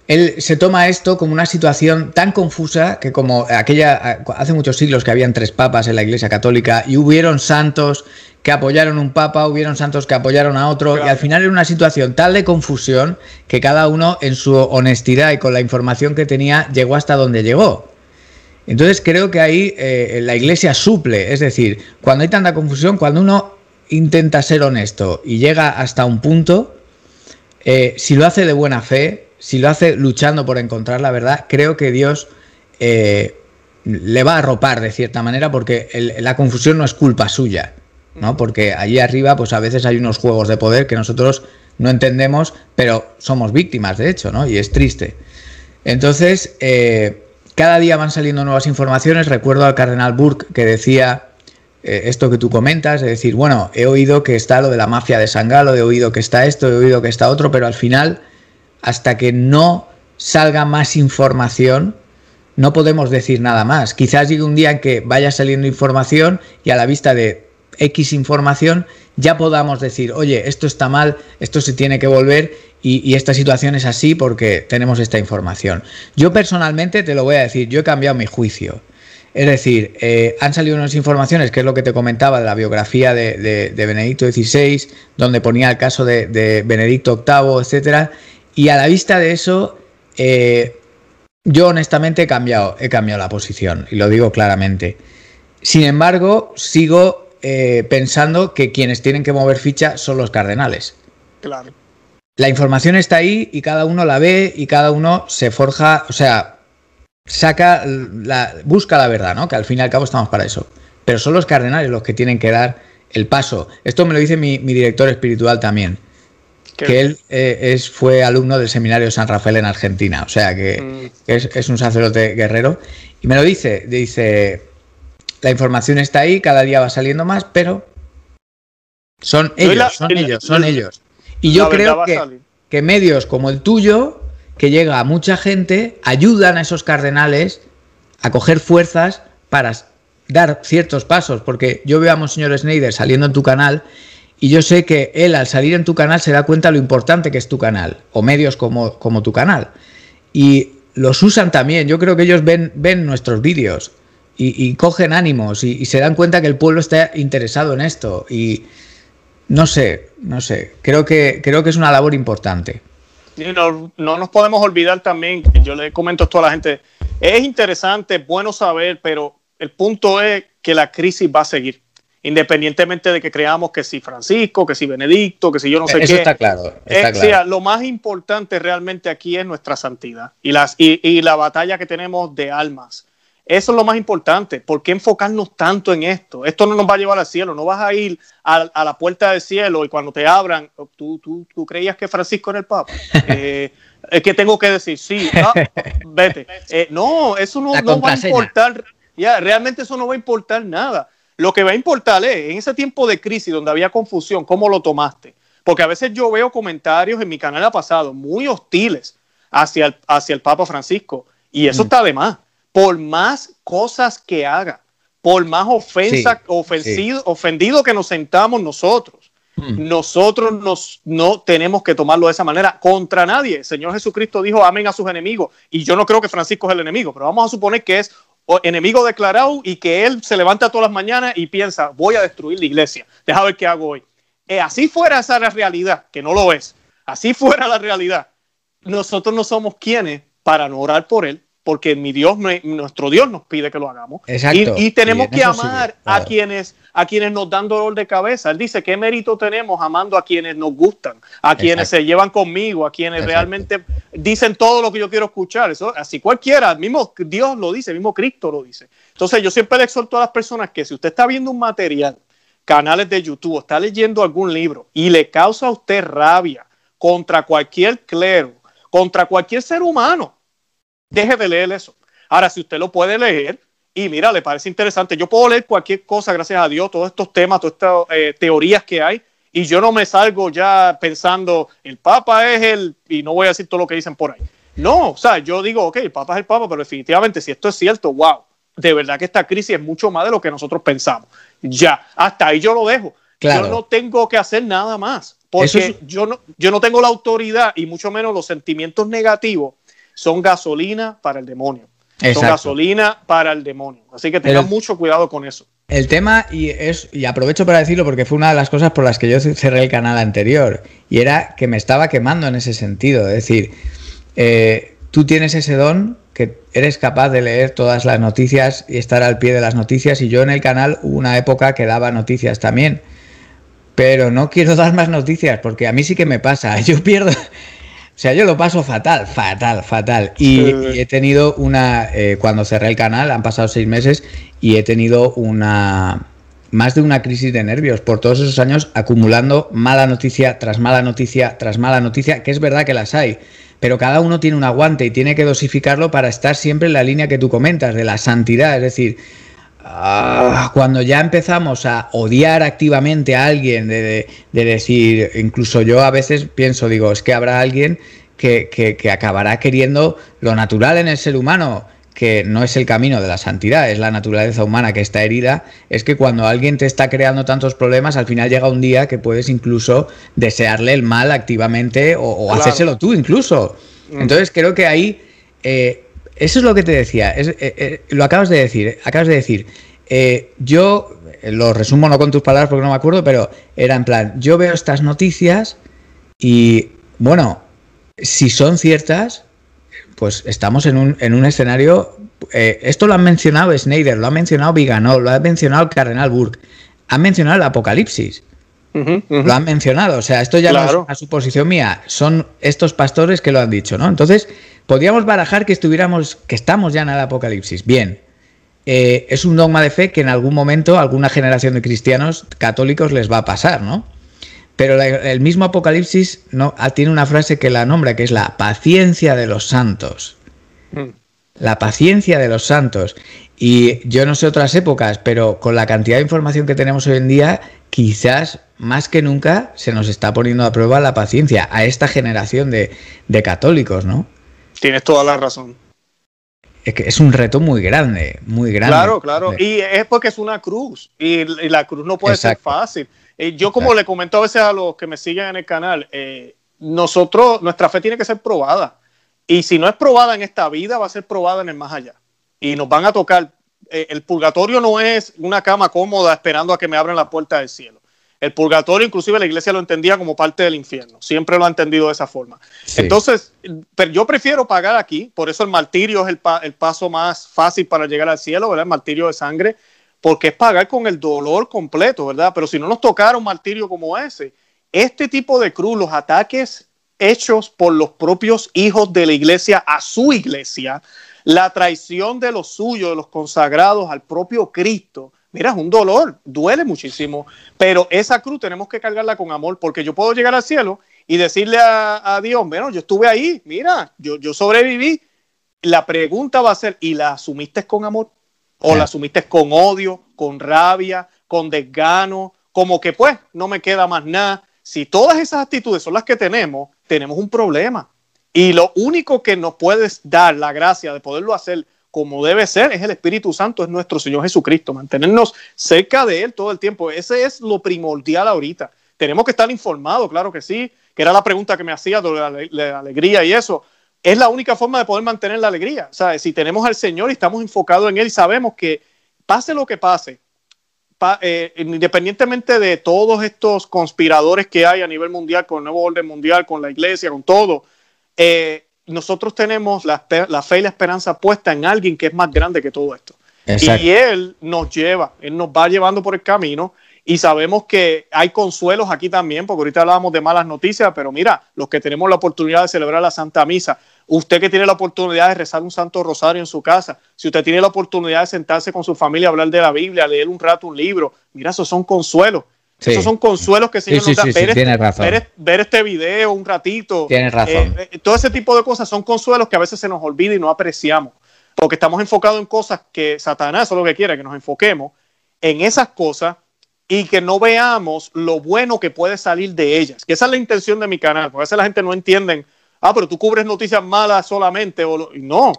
se toma esto como una situación tan confusa que como aquella, hace muchos siglos que habían tres papas en la Iglesia Católica y hubieron santos que apoyaron un papa, hubieron santos que apoyaron a otro, y al final era una situación tal de confusión que cada uno en su honestidad y con la información que tenía llegó hasta donde llegó. Entonces creo que ahí eh, la iglesia suple, es decir, cuando hay tanta confusión, cuando uno intenta ser honesto y llega hasta un punto, eh, si lo hace de buena fe, si lo hace luchando por encontrar la verdad, creo que Dios eh, le va a arropar de cierta manera porque la confusión no es culpa suya. ¿no? Porque allí arriba, pues a veces hay unos juegos de poder que nosotros no entendemos, pero somos víctimas, de hecho, ¿no? Y es triste. Entonces, eh, cada día van saliendo nuevas informaciones. Recuerdo al cardenal Burke que decía eh, esto que tú comentas, es decir, bueno, he oído que está lo de la mafia de Sangalo, he oído que está esto, he oído que está otro, pero al final, hasta que no salga más información, no podemos decir nada más. Quizás llegue un día en que vaya saliendo información y a la vista de X información, ya podamos decir, oye, esto está mal, esto se tiene que volver y, esta situación es así porque tenemos esta información. Yo personalmente te lo voy a decir, yo he cambiado mi juicio. Es decir, eh, han salido unas informaciones, que es lo que te comentaba de la biografía de, Benedicto XVI, donde ponía el caso de, Benedicto VIII, etcétera, y a la vista de eso, eh, yo honestamente he cambiado, he cambiado la posición, y lo digo claramente. Sin embargo, sigo eh, pensando que quienes tienen que mover ficha son los cardenales. Claro. La información está ahí y cada uno la ve y cada uno se forja, o sea, saca, la, busca la verdad, ¿no? Que al fin y al cabo estamos para eso. Pero son los cardenales los que tienen que dar el paso. Esto me lo dice mi, director espiritual también. Que él eh, es, fue alumno del seminario San Rafael en Argentina, o sea que, mm. es, es, un sacerdote guerrero. Y me lo dice, dice, la información está ahí, cada día va saliendo más, pero son ellos, son ellos, son ellos. Y yo creo que, que medios como el tuyo, que llega a mucha gente, ayudan a esos cardenales a coger fuerzas para dar ciertos pasos, porque yo veo a Monseñor Snyder saliendo en tu canal y yo sé que él al salir en tu canal se da cuenta lo importante que es tu canal, o medios como, como tu canal. Y los usan también, yo creo que ellos ven, ven nuestros vídeos y, cogen ánimos y, se dan cuenta que el pueblo está interesado en esto. Y no sé, no sé, creo que, creo que es una labor importante. No, no nos podemos olvidar también, yo le comento esto a la gente, es interesante, bueno saber, pero el punto es que la crisis va a seguir. Independientemente de que creamos que si Francisco, que si Benedicto, que si yo no sé qué. Eso está claro. Está eh, lo más importante realmente aquí es nuestra santidad y, las, y, la batalla que tenemos de almas. Eso es lo más importante. ¿Por qué enfocarnos tanto en esto? Esto no nos va a llevar al cielo. No vas a ir a, la puerta del cielo y cuando te abran, ¿tú, tú, tú creías que Francisco era el Papa? (laughs) Eh, es que tengo que decir, sí, ah, vete. Eh, no, eso no, no va a importar ya, realmente eso no va a importar nada. Lo que va a importar es, en ese tiempo de crisis donde había confusión, cómo lo tomaste. Porque a veces yo veo comentarios en mi canal ha pasado muy hostiles hacia el, hacia el Papa Francisco. Y eso mm. está de más. Por más cosas que haga, por más ofensa, ofendido que nos sentamos nosotros, mm. nosotros nos, no tenemos que tomarlo de esa manera contra nadie. El Señor Jesucristo dijo amén a sus enemigos. Y yo no creo que Francisco es el enemigo, pero vamos a suponer que es enemigo declarado y que él se levanta todas las mañanas y piensa, voy a destruir la iglesia, deja ver qué hago hoy. Eh, así fuera esa la realidad, que no lo es, así fuera la realidad, nosotros no somos quienes para no orar por él, porque mi Dios, nuestro Dios nos pide que lo hagamos. Y, tenemos que amar a quienes a quienes nos dan dolor de cabeza. Él dice, ¿qué mérito tenemos amando a quienes nos gustan, a quienes se llevan conmigo, a quienes realmente dicen todo lo que yo quiero escuchar? Eso, así cualquiera, mismo Dios lo dice, mismo Cristo lo dice. Entonces yo siempre le exhorto a las personas que si usted está viendo un material, canales de YouTube, está leyendo algún libro y le causa a usted rabia contra cualquier clero, contra cualquier ser humano, deje de leer eso. Ahora, si usted lo puede leer y mira, le parece interesante, yo puedo leer cualquier cosa, gracias a Dios, todos estos temas, todas estas eh, teorías que hay, y yo no me salgo ya pensando, el Papa es el, y no voy a decir todo lo que dicen por ahí. No, o sea, yo digo, ok, el Papa es el Papa, pero definitivamente si esto es cierto, wow, de verdad que esta crisis es mucho más de lo que nosotros pensamos. Ya, hasta ahí yo lo dejo. Yo no tengo que hacer nada más, porque yo, no, yo no tengo la autoridad y mucho menos los sentimientos negativos son gasolina para el demonio. Son gasolina para el demonio. Así que tengan mucho cuidado con eso. El tema, y, es, y aprovecho para decirlo porque fue una de las cosas por las que yo cerré el canal anterior, y era que me estaba quemando en ese sentido. Es decir, eh, tú tienes ese don que eres capaz de leer todas las noticias y estar al pie de las noticias, y yo en el canal hubo una época que daba noticias también. Pero no quiero (laughs) dar más noticias porque a mí sí que me pasa. (laughs) Yo pierdo, o sea, yo lo paso fatal, fatal, fatal. Y, he tenido una, eh, cuando cerré el canal, han pasado seis meses y he tenido una, más de una crisis de nervios por todos esos años acumulando mala noticia tras mala noticia tras mala noticia, que es verdad que las hay, pero cada uno tiene un aguante y tiene que dosificarlo para estar siempre en la línea que tú comentas, de la santidad, es decir, Ah, cuando ya empezamos a odiar activamente a alguien, de, decir, incluso yo a veces pienso, digo, es que habrá alguien que, que, acabará queriendo lo natural en el ser humano, que no es el camino de la santidad, es la naturaleza humana que está herida, es que cuando alguien te está creando tantos problemas, al final llega un día que puedes incluso desearle el mal activamente o, hacérselo tú incluso. Mm. Entonces creo que ahí... Eh, eso es lo que te decía, eh, eh, lo acabas de decir, acabas de decir. Eh, yo lo resumo no con tus palabras porque no me acuerdo, pero era en plan, yo veo estas noticias y bueno, si son ciertas, pues estamos en un, en un escenario, esto lo han mencionado Snyder, lo ha mencionado Viganó, lo ha mencionado el Cardenal Burke, han mencionado el Apocalipsis. Lo han mencionado, o sea, esto ya no es una suposición mía, son estos pastores que lo han dicho, ¿no? Entonces, podríamos barajar que estuviéramos, que estamos ya en el apocalipsis. Bien, eh, es un dogma de fe que en algún momento alguna generación de cristianos católicos les va a pasar, ¿no? Pero el mismo Apocalipsis no, ah, tiene una frase que la nombra, que es la paciencia de los santos. Mm. La paciencia de los santos. Y yo no sé otras épocas, pero con la cantidad de información que tenemos hoy en día, quizás más que nunca se nos está poniendo a prueba la paciencia a esta generación de, de católicos, ¿no? Tienes toda la razón. Es que es un reto muy grande, muy grande. Claro, claro. Y es porque es una cruz. Y, la cruz no puede ser fácil. Eh, yo, como le comento a veces a los que me siguen en el canal, eh, nosotros, nuestra fe tiene que ser probada. Y si no es probada en esta vida, va a ser probada en el más allá. Y nos van a tocar. Eh, el purgatorio no es una cama cómoda esperando a que me abran la puerta del cielo. El purgatorio, inclusive la iglesia lo entendía como parte del infierno. Siempre lo ha entendido de esa forma. Entonces, pero yo prefiero pagar aquí. Por eso el martirio es el, el, paso más fácil para llegar al cielo, ¿verdad? El martirio de sangre, porque es pagar con el dolor completo, ¿verdad? Pero si no nos tocara un martirio como ese, este tipo de cruz, los ataques hechos por los propios hijos de la iglesia a su iglesia, la traición de los suyos, de los consagrados al propio Cristo, mira, es un dolor, duele muchísimo, pero esa cruz tenemos que cargarla con amor, porque yo puedo llegar al cielo y decirle a, Dios, bueno, yo estuve ahí, mira, yo, yo sobreviví. La pregunta va a ser, ¿y la asumiste con amor? ¿O la asumiste con odio, con rabia, con desgano? Como que pues no me queda más nada. Si todas esas actitudes son las que tenemos, tenemos un problema. Y lo único que nos puedes dar la gracia de poderlo hacer como debe ser es el Espíritu Santo, es nuestro Señor Jesucristo, mantenernos cerca de Él todo el tiempo. Ese es lo primordial ahorita. Tenemos que estar informados, claro que sí, que era la pregunta que me hacía de la, alegría y eso. Es la única forma de poder mantener la alegría. Sea, si tenemos al Señor y estamos enfocados en Él y sabemos que pase lo que pase, eh, independientemente de todos estos conspiradores que hay a nivel mundial, con el nuevo orden mundial, con la iglesia, con todo, eh, nosotros tenemos la, fe y la esperanza puesta en alguien que es más grande que todo esto. Y Él nos lleva, Él nos va llevando por el camino y sabemos que hay consuelos aquí también, porque ahorita hablábamos de malas noticias, pero mira, los que tenemos la oportunidad de celebrar la Santa Misa, usted que tiene la oportunidad de rezar un Santo Rosario en su casa, si usted tiene la oportunidad de sentarse con su familia a hablar de la Biblia, leer un rato un libro, mira, esos son consuelos. Esos son consuelos que Señor nos da. ver, este, ver, este video un ratito. Tienes razón. Eh, eh, todo ese tipo de cosas son consuelos que a veces se nos olvida y no apreciamos. Porque estamos enfocados en cosas que Satanás es lo que quiere, que nos enfoquemos en esas cosas y que no veamos lo bueno que puede salir de ellas. Que esa es la intención de mi canal. Porque a veces la gente no entiende, ah, pero tú cubres noticias malas solamente. O No,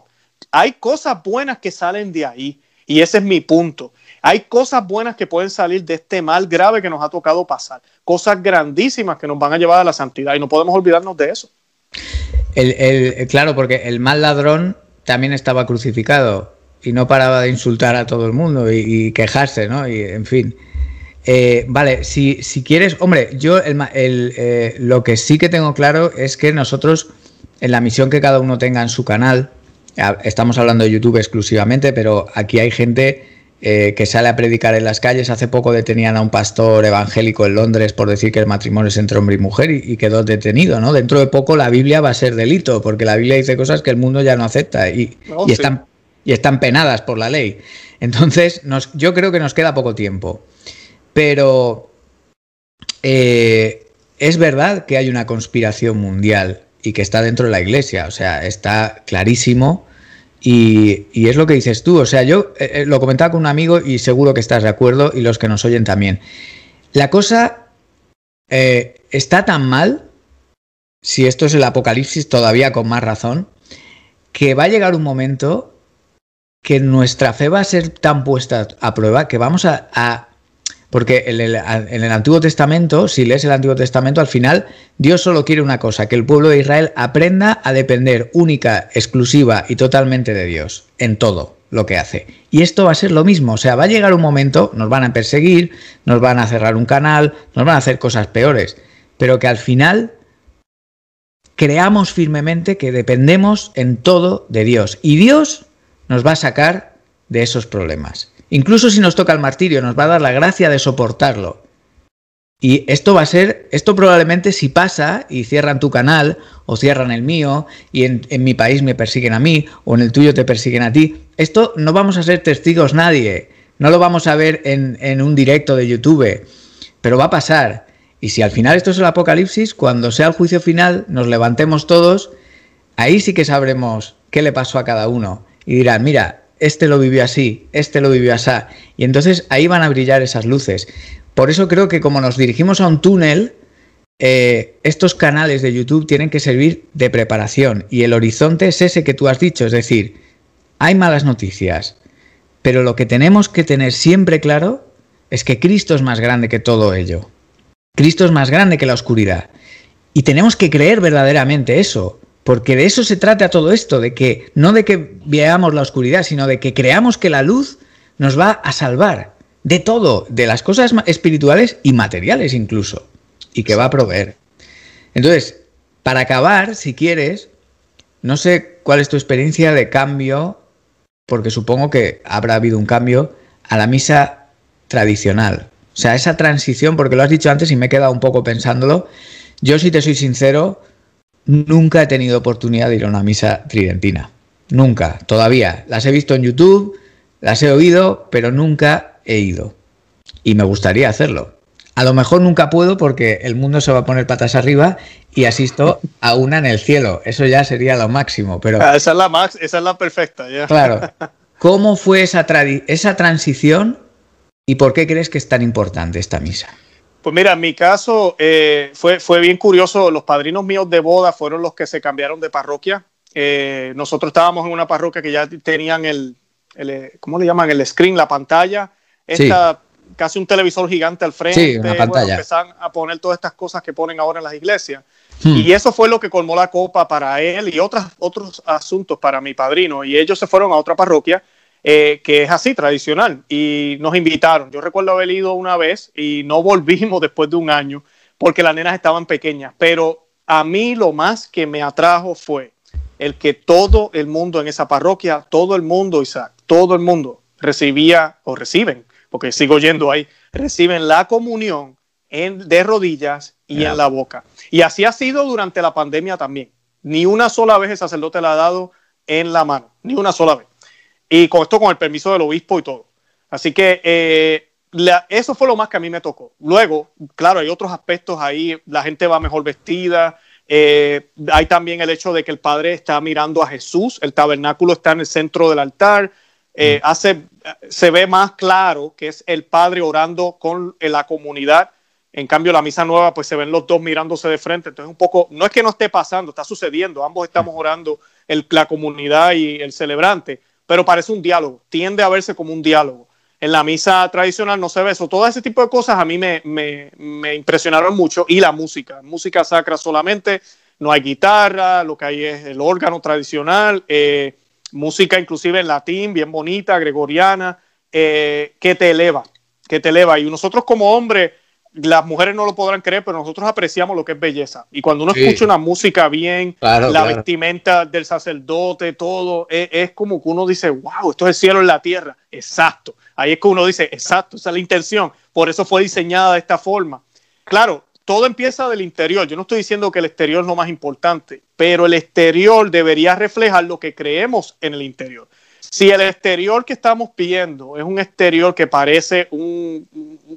hay cosas buenas que salen de ahí. Y ese es mi punto. Hay cosas buenas que pueden salir de este mal grave que nos ha tocado pasar, cosas grandísimas que nos van a llevar a la santidad y no podemos olvidarnos de eso. El, claro, porque el mal ladrón también estaba crucificado y no paraba de insultar a todo el mundo y, quejarse, ¿no? Y en fin. Eh, vale, si, si, quieres, hombre, yo eh, lo que sí que tengo claro es que nosotros, en la misión que cada uno tenga en su canal, estamos hablando de YouTube exclusivamente, pero aquí hay gente eh, que sale a predicar en las calles. Hace poco detenían a un pastor evangélico en Londres por decir que el matrimonio es entre hombre y mujer y, quedó detenido, ¿no? Dentro de poco la Biblia va a ser delito, porque la Biblia dice cosas que el mundo ya no acepta y, oh, están, y están penadas por la ley. Entonces, nos, yo creo que nos queda poco tiempo. Pero eh, es verdad que hay una conspiración mundial y que está dentro de la iglesia, o sea, está clarísimo y, es lo que dices tú, o sea, yo eh, eh, lo comentaba con un amigo y seguro que estás de acuerdo y los que nos oyen también. La cosa eh, está tan mal, si esto es el apocalipsis todavía con más razón, que va a llegar un momento que nuestra fe va a ser tan puesta a prueba que vamos a porque en el, Antiguo Testamento, si lees el Antiguo Testamento, al final Dios solo quiere una cosa, que el pueblo de Israel aprenda a depender única, exclusiva y totalmente de Dios, en todo lo que hace. Y esto va a ser lo mismo, o sea, va a llegar un momento, nos van a perseguir, nos van a cerrar un canal, nos van a hacer cosas peores, pero que al final creamos firmemente que dependemos en todo de Dios. Y Dios nos va a sacar de esos problemas. Incluso si nos toca el martirio, nos va a dar la gracia de soportarlo. Y esto va a ser, esto probablemente si pasa y cierran tu canal o cierran el mío y en, mi país me persiguen a mí o en el tuyo te persiguen a ti, esto no vamos a ser testigos nadie, no lo vamos a ver en, en un directo de YouTube, pero va a pasar. Y si al final esto es el apocalipsis, cuando sea el juicio final, nos levantemos todos, ahí sí que sabremos qué le pasó a cada uno y dirán, mira, este lo vivió así, este lo vivió así. Y entonces ahí van a brillar esas luces. Por eso creo que como nos dirigimos a un túnel, eh, estos canales de YouTube tienen que servir de preparación. Y el horizonte es ese que tú has dicho, es decir, hay malas noticias, pero lo que tenemos que tener siempre claro es que Cristo es más grande que todo ello. Cristo es más grande que la oscuridad. Y tenemos que creer verdaderamente eso, porque de eso se trata todo esto, de que no de que veamos la oscuridad, sino de que creamos que la luz nos va a salvar de todo, de las cosas espirituales y materiales incluso, y que va a proveer. Entonces, para acabar, si quieres, no sé cuál es tu experiencia de cambio, porque supongo que habrá habido un cambio a la misa tradicional. O sea, esa transición, porque lo has dicho antes y me he quedado un poco pensándolo, yo si te soy sincero, nunca he tenido oportunidad de ir a una misa tridentina. Nunca, todavía. Las he visto en YouTube, las he oído, pero nunca he ido. Y me gustaría hacerlo. A lo mejor nunca puedo porque el mundo se va a poner patas arriba y asisto a una en el cielo. Eso ya sería lo máximo. Pero ah, esa es la max, esa es la perfecta. Ya. Claro. (laughs) ¿Cómo fue esa, esa transición y por qué crees que es tan importante esta misa? Pues mira, en mi caso eh, fue, fue bien curioso. Los padrinos míos de boda fueron los que se cambiaron de parroquia. Eh, nosotros estábamos en una parroquia que ya tenían el, el, ¿cómo le llaman? El screen, la pantalla. Esta, casi un televisor gigante al frente. Sí, una pantalla. empezaron a poner todas estas cosas que ponen ahora en las iglesias. Hmm. Y eso fue lo que colmó la copa para él y otros, otros asuntos para mi padrino. Y ellos se fueron a otra parroquia eh, que es así, tradicional. Y nos invitaron. Yo recuerdo haber ido una vez y no volvimos (laughs) después de un año porque las nenas estaban pequeñas. Pero a mí lo más que me atrajo fue el que todo el mundo en esa parroquia, todo el mundo, Isaac, todo el mundo recibía o reciben, porque sigo yendo ahí, reciben la comunión en, de rodillas y en la boca. Y así ha sido durante la pandemia también. Ni una sola vez el sacerdote la ha dado en la mano, ni una sola vez. Y con esto con el permiso del obispo y todo. Así que eh, eso fue lo más que a mí me tocó. Luego, claro, hay otros aspectos ahí, la gente va mejor vestida. Eh, hay también el hecho de que el padre está mirando a Jesús, el tabernáculo está en el centro del altar. Eh, mm. hace, se ve más claro que es el padre orando con la comunidad. En cambio, la misa nueva, pues se ven los dos mirándose de frente. Entonces, un poco, no es que no esté pasando, está sucediendo. Ambos estamos orando, el, la comunidad y el celebrante pero parece un diálogo, tiende a verse como un diálogo. En la misa tradicional no se ve eso. Todo ese tipo de cosas a mí me, me, impresionaron mucho. Y la música, música sacra solamente, no hay guitarra, lo que hay es el órgano tradicional, eh, música inclusive en latín, bien bonita, gregoriana, eh, que te eleva, que te eleva. Y nosotros como hombres las mujeres no lo podrán creer, pero nosotros apreciamos lo que es belleza. Y cuando uno escucha una música bien, la vestimenta del sacerdote, todo, es, como que uno dice, wow, esto es el cielo en la tierra. Exacto. Ahí es que uno dice, exacto, esa es la intención. Por eso fue diseñada de esta forma. Claro, todo empieza del interior. Yo no estoy diciendo que el exterior es lo más importante, pero el exterior debería reflejar lo que creemos en el interior. Si el exterior que estamos pidiendo es un exterior que parece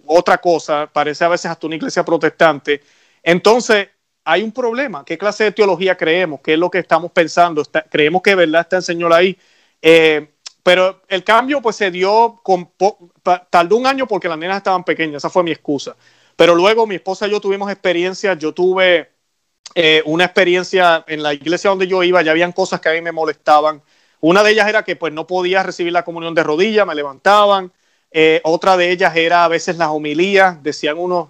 otra cosa, parece a veces hasta una iglesia protestante, entonces hay un problema. ¿Qué clase de teología creemos? ¿Qué es lo que estamos pensando? ¿Creemos que verdad está el Señor ahí? Eh, pero el cambio pues se dio, con tardó un año porque las nenas estaban pequeñas, esa fue mi excusa. Pero luego mi esposa y yo tuvimos experiencias, yo tuve eh, una experiencia en la iglesia donde yo iba, ya habían cosas que a mí me molestaban, una de ellas era que pues no podía recibir la comunión de rodillas, me levantaban. Eh, otra de ellas era a veces las homilías, decían unos,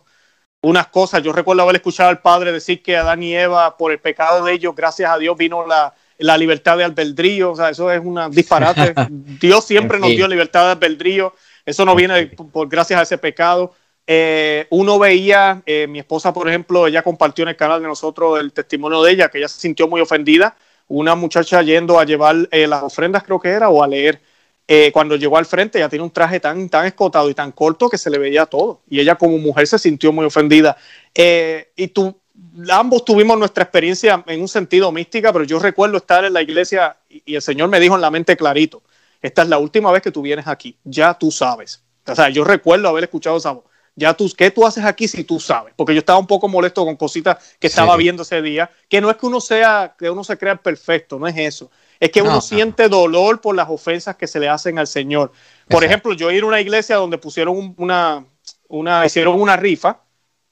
unas cosas. Yo recuerdo haber escuchado al padre decir que Adán y Eva, por el pecado de ellos, gracias a Dios vino la, libertad de albedrío. O sea, eso es un disparate. (laughs) Dios siempre nos dio libertad de albedrío. Eso no viene por gracias a ese pecado. Eh, uno veía, eh, mi esposa, por ejemplo, ella compartió en el canal de nosotros el testimonio de ella, que ella se sintió muy ofendida una muchacha yendo a llevar eh, las ofrendas, creo que era, o a leer. Eh, cuando llegó al frente, ella tiene un traje tan, tan escotado y tan corto que se le veía todo. Y ella, como mujer, se sintió muy ofendida. Eh, y tú, ambos tuvimos nuestra experiencia en un sentido mística, pero yo recuerdo estar en la iglesia y, el Señor me dijo en la mente clarito: Esta es la última vez que tú vienes aquí, ya tú sabes. O sea, yo recuerdo haber escuchado esa voz ya tú, ¿qué tú haces aquí si tú sabes? Porque yo estaba un poco molesto con cositas que estaba viendo ese día, que no es que uno sea, que uno se crea perfecto, no es eso. es que uno siente dolor por las ofensas que se le hacen al Señor. Por ejemplo, yo ir a una iglesia donde pusieron una, una, hicieron una rifa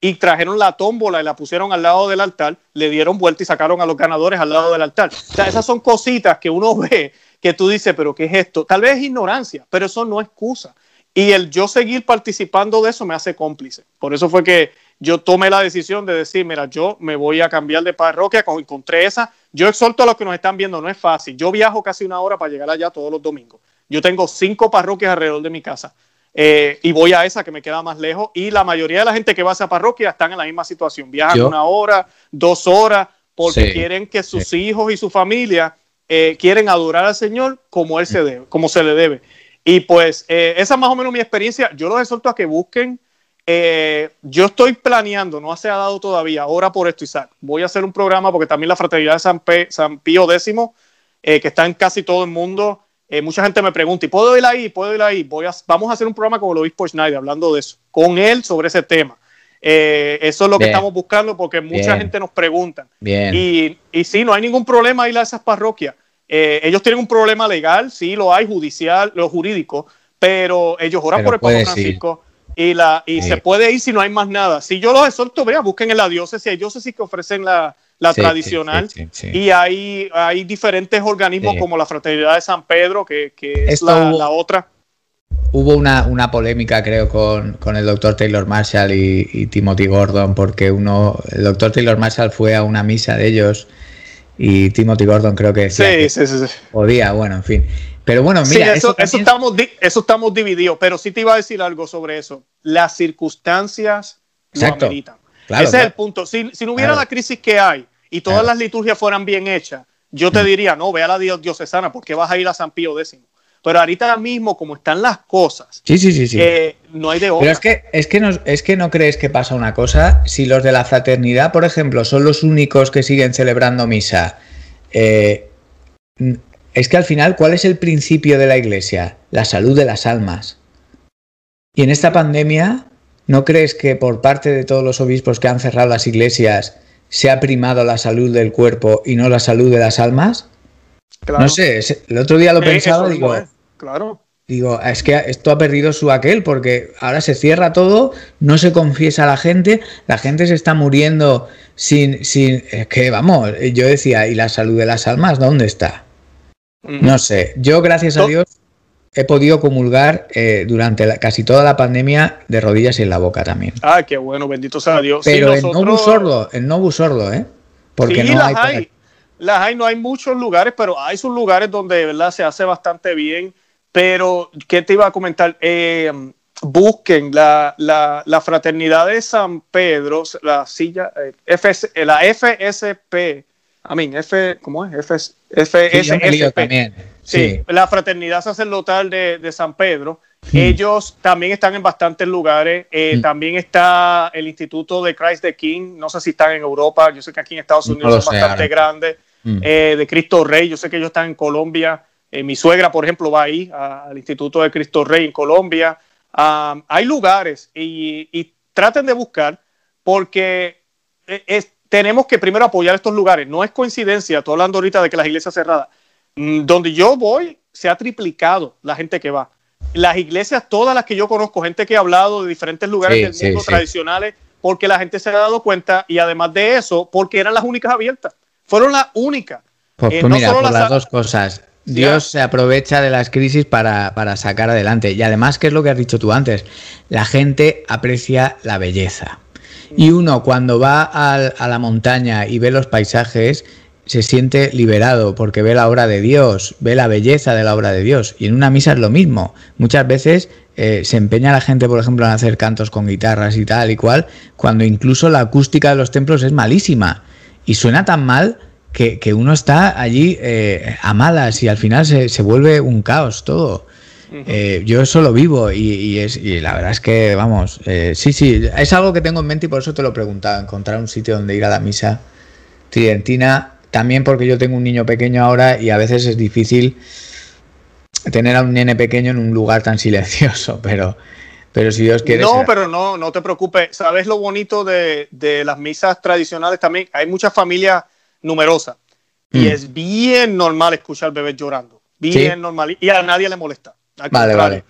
y trajeron la tómbola y la pusieron al lado del altar, le dieron vuelta y sacaron a los ganadores al lado del altar. O sea, esas son cositas que uno (laughs) ve que tú dices, pero ¿qué es esto? Tal vez es ignorancia, pero eso no es excusa. Y el yo seguir participando de eso me hace cómplice. Por eso fue que yo tomé la decisión de decir, mira, yo me voy a cambiar de parroquia, encontré esa. Yo exhorto a los que nos están viendo, no es fácil. Yo viajo casi una hora para llegar allá todos los domingos. Yo tengo cinco parroquias alrededor de mi casa. Eh, y voy a esa que me queda más lejos. Y la mayoría de la gente que va a esa parroquia están en la misma situación. Viajan una hora, dos horas, porque quieren que sus hijos y su familia eh, quieren adorar al Señor como él se debe, como se le debe. Y pues eh, esa es más o menos mi experiencia. Yo los exhorto a que busquen. yo estoy planeando, no se ha dado todavía, ahora por esto, Isaac. Voy a hacer un programa porque también la Fraternidad de San, San Pío X, que está en casi todo el mundo, eh, mucha gente me pregunta, ¿y puedo ir ahí? ¿Puedo ir ahí? Voy a, vamos a hacer un programa con el obispo Schneider hablando de eso, con él sobre ese tema. Eh, eso es lo que estamos buscando porque mucha gente nos pregunta. Y, y sí, no hay ningún problema ir a esas parroquias. Eh, ellos tienen un problema legal, sí lo hay, judicial, lo jurídico, pero ellos oran por el Papa Francisco y, la, y se puede ir si no hay más nada. Si yo los exhorto, vea, busquen en la diócesis, hay diócesis que ofrecen la, la tradicional. y hay, hay diferentes organismos como la Fraternidad de San Pedro, que, es la, otra. Hubo una, una polémica, creo, con, el doctor Taylor Marshall y, Timothy Gordon, porque uno, el doctor Taylor Marshall fue a una misa de ellos y Timothy Gordon creo que decía podía, bueno, en fin. Pero bueno, mira, eso, eso, estamos, eso estamos divididos, pero sí te iba a decir algo sobre eso. Las circunstancias lo ameritan. Ese es el punto. Si, no hubiera la crisis que hay y todas las liturgias fueran bien hechas, yo te mm. diría, no, ve a la diocesana porque vas a ir a San Pío X. Pero ahorita mismo, como están las cosas, sí, sí, sí, sí. Eh, no hay de otra. Pero es que, es, que no, es que no crees que pasa una cosa. Si los de la fraternidad, por ejemplo, son los únicos que siguen celebrando misa, eh, es que al final, ¿cuál es el principio de la iglesia? La salud de las almas. Y en esta pandemia, ¿No crees que por parte de todos los obispos que han cerrado las iglesias se ha primado la salud del cuerpo y no la salud de las almas? No sé, el otro día lo eh, pensaba, digo, claro. Digo, es que esto ha perdido su aquel porque ahora se cierra todo, no se confiesa a la gente, la gente se está muriendo sin, sin, es que vamos, yo decía, ¿y la salud de las almas dónde está? Mm. No sé, yo gracias a Dios he podido comulgar eh, durante casi toda la pandemia de rodillas y en la boca también. Ah, qué bueno, bendito sea Dios. Pero en no sordo, en no sordo, ¿eh? Porque no las hay, Las hay, no hay muchos lugares, pero hay sus lugares donde de verdad se hace bastante bien. Pero, ¿qué te iba a comentar? Eh, busquen la, la, fraternidad de San Pedro, la silla, eh, la FSP, a mí, F, ¿cómo es? FS, FSSP. también. Sí, la Fraternidad Sacerdotal de, San Pedro. Ellos también están en bastantes lugares. Eh. También está el Instituto de Christ the King. No sé si están en Europa. Yo sé que aquí en Estados Unidos son bastante grandes. Hmm. Eh, de Cristo Rey. Yo sé que ellos están en Colombia. Eh, mi suegra, por ejemplo, va ahí al Instituto de Cristo Rey en Colombia. Ah, hay lugares y, traten de buscar porque tenemos que primero apoyar estos lugares. No es coincidencia, estoy hablando ahorita de que las iglesias cerradas Mm, donde yo voy, se ha triplicado la gente que va. Las iglesias, todas las que yo conozco, gente que ha hablado de diferentes lugares del mundo tradicionales, porque la gente se ha dado cuenta y además de eso, porque eran las únicas abiertas. Fueron las únicas. Pues, eh, pues mira, por las, dos cosas. Dios se aprovecha de las crisis para, para, sacar adelante. Y además, ¿qué es lo que has dicho tú antes? La gente aprecia la belleza. Y uno cuando va a la montaña y ve los paisajes, se siente liberado porque ve la obra de Dios, ve la belleza de la obra de Dios. Y en una misa es lo mismo. Muchas veces eh, se empeña la gente, por ejemplo, en hacer cantos con guitarras y tal y cual, cuando incluso la acústica de los templos es malísima. Y suena tan mal que, uno está allí eh, a malas y al final se, se vuelve un caos todo. Eh, yo eso lo vivo y, es, y la verdad es que, vamos, sí, sí, es algo que tengo en mente y por eso te lo preguntaba, encontrar un sitio donde ir a la misa tridentina también porque yo tengo un niño pequeño ahora y a veces es difícil tener a un nene pequeño en un lugar tan silencioso, (laughs) pero, pero si Dios quiere. No, pero no, no te preocupes. ¿Sabes lo bonito de, las misas tradicionales también? Hay muchas familias numerosas. Y es bien normal escuchar bebés llorando. Bien normal. Y a nadie le molesta. vale, vale.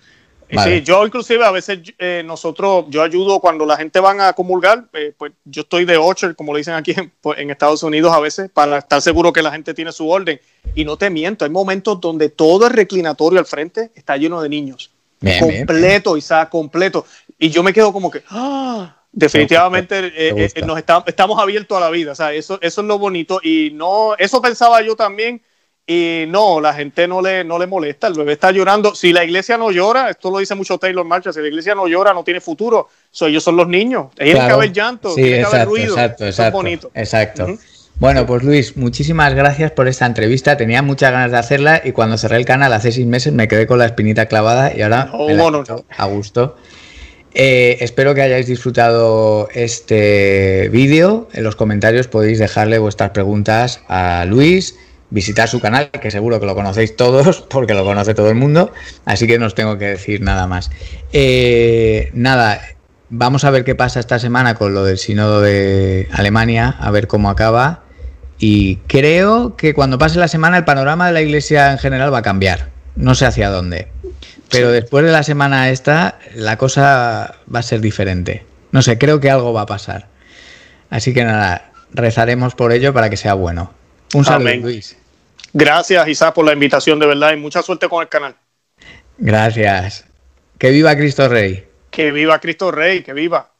Sí, yo inclusive a veces eh, nosotros, yo ayudo cuando la gente van a comulgar, eh, pues yo estoy de ocho, como le dicen aquí en, pues, en, Estados Unidos a veces, para estar seguro que la gente tiene su orden. Y no te miento, hay momentos donde todo el reclinatorio al frente está lleno de niños. completo, Isaac, completo. Y yo me quedo como que, ah, definitivamente eh, nos estamos abiertos a la vida. O sea, eso, eso es lo bonito. Y no, eso pensaba yo también y no, la gente no le, no le molesta, el bebé está llorando. Si la iglesia no llora, esto lo dice mucho Taylor Marcha, si la iglesia no llora, no tiene futuro. So, ellos son los niños. Tiene que haber llanto, tiene que haber ruido. Exacto, exacto, es bonito. Exacto. Bueno, pues Luis, muchísimas gracias por esta entrevista. Tenía muchas ganas de hacerla y cuando cerré el canal hace seis meses me quedé con la espinita clavada y ahora a gusto. Eh, espero que hayáis disfrutado este vídeo. En los comentarios podéis dejarle vuestras preguntas a Luis visitar su canal, que seguro que lo conocéis todos, (laughs) porque lo conoce todo el mundo, así que no os tengo que decir nada más. Eh, nada, vamos a ver qué pasa esta semana con lo del sínodo de Alemania, a ver cómo acaba. Y creo que cuando pase la semana el panorama de la iglesia en general va a cambiar. No sé hacia dónde. Pero después de la semana esta, la cosa va a ser diferente. No sé, creo que algo va a pasar. Así que nada, rezaremos por ello para que sea bueno. Un saludo, Luis. Gracias, Isaac, por la invitación, de verdad, y mucha suerte con el canal. Gracias. Que viva Cristo Rey. Que viva Cristo Rey, que viva.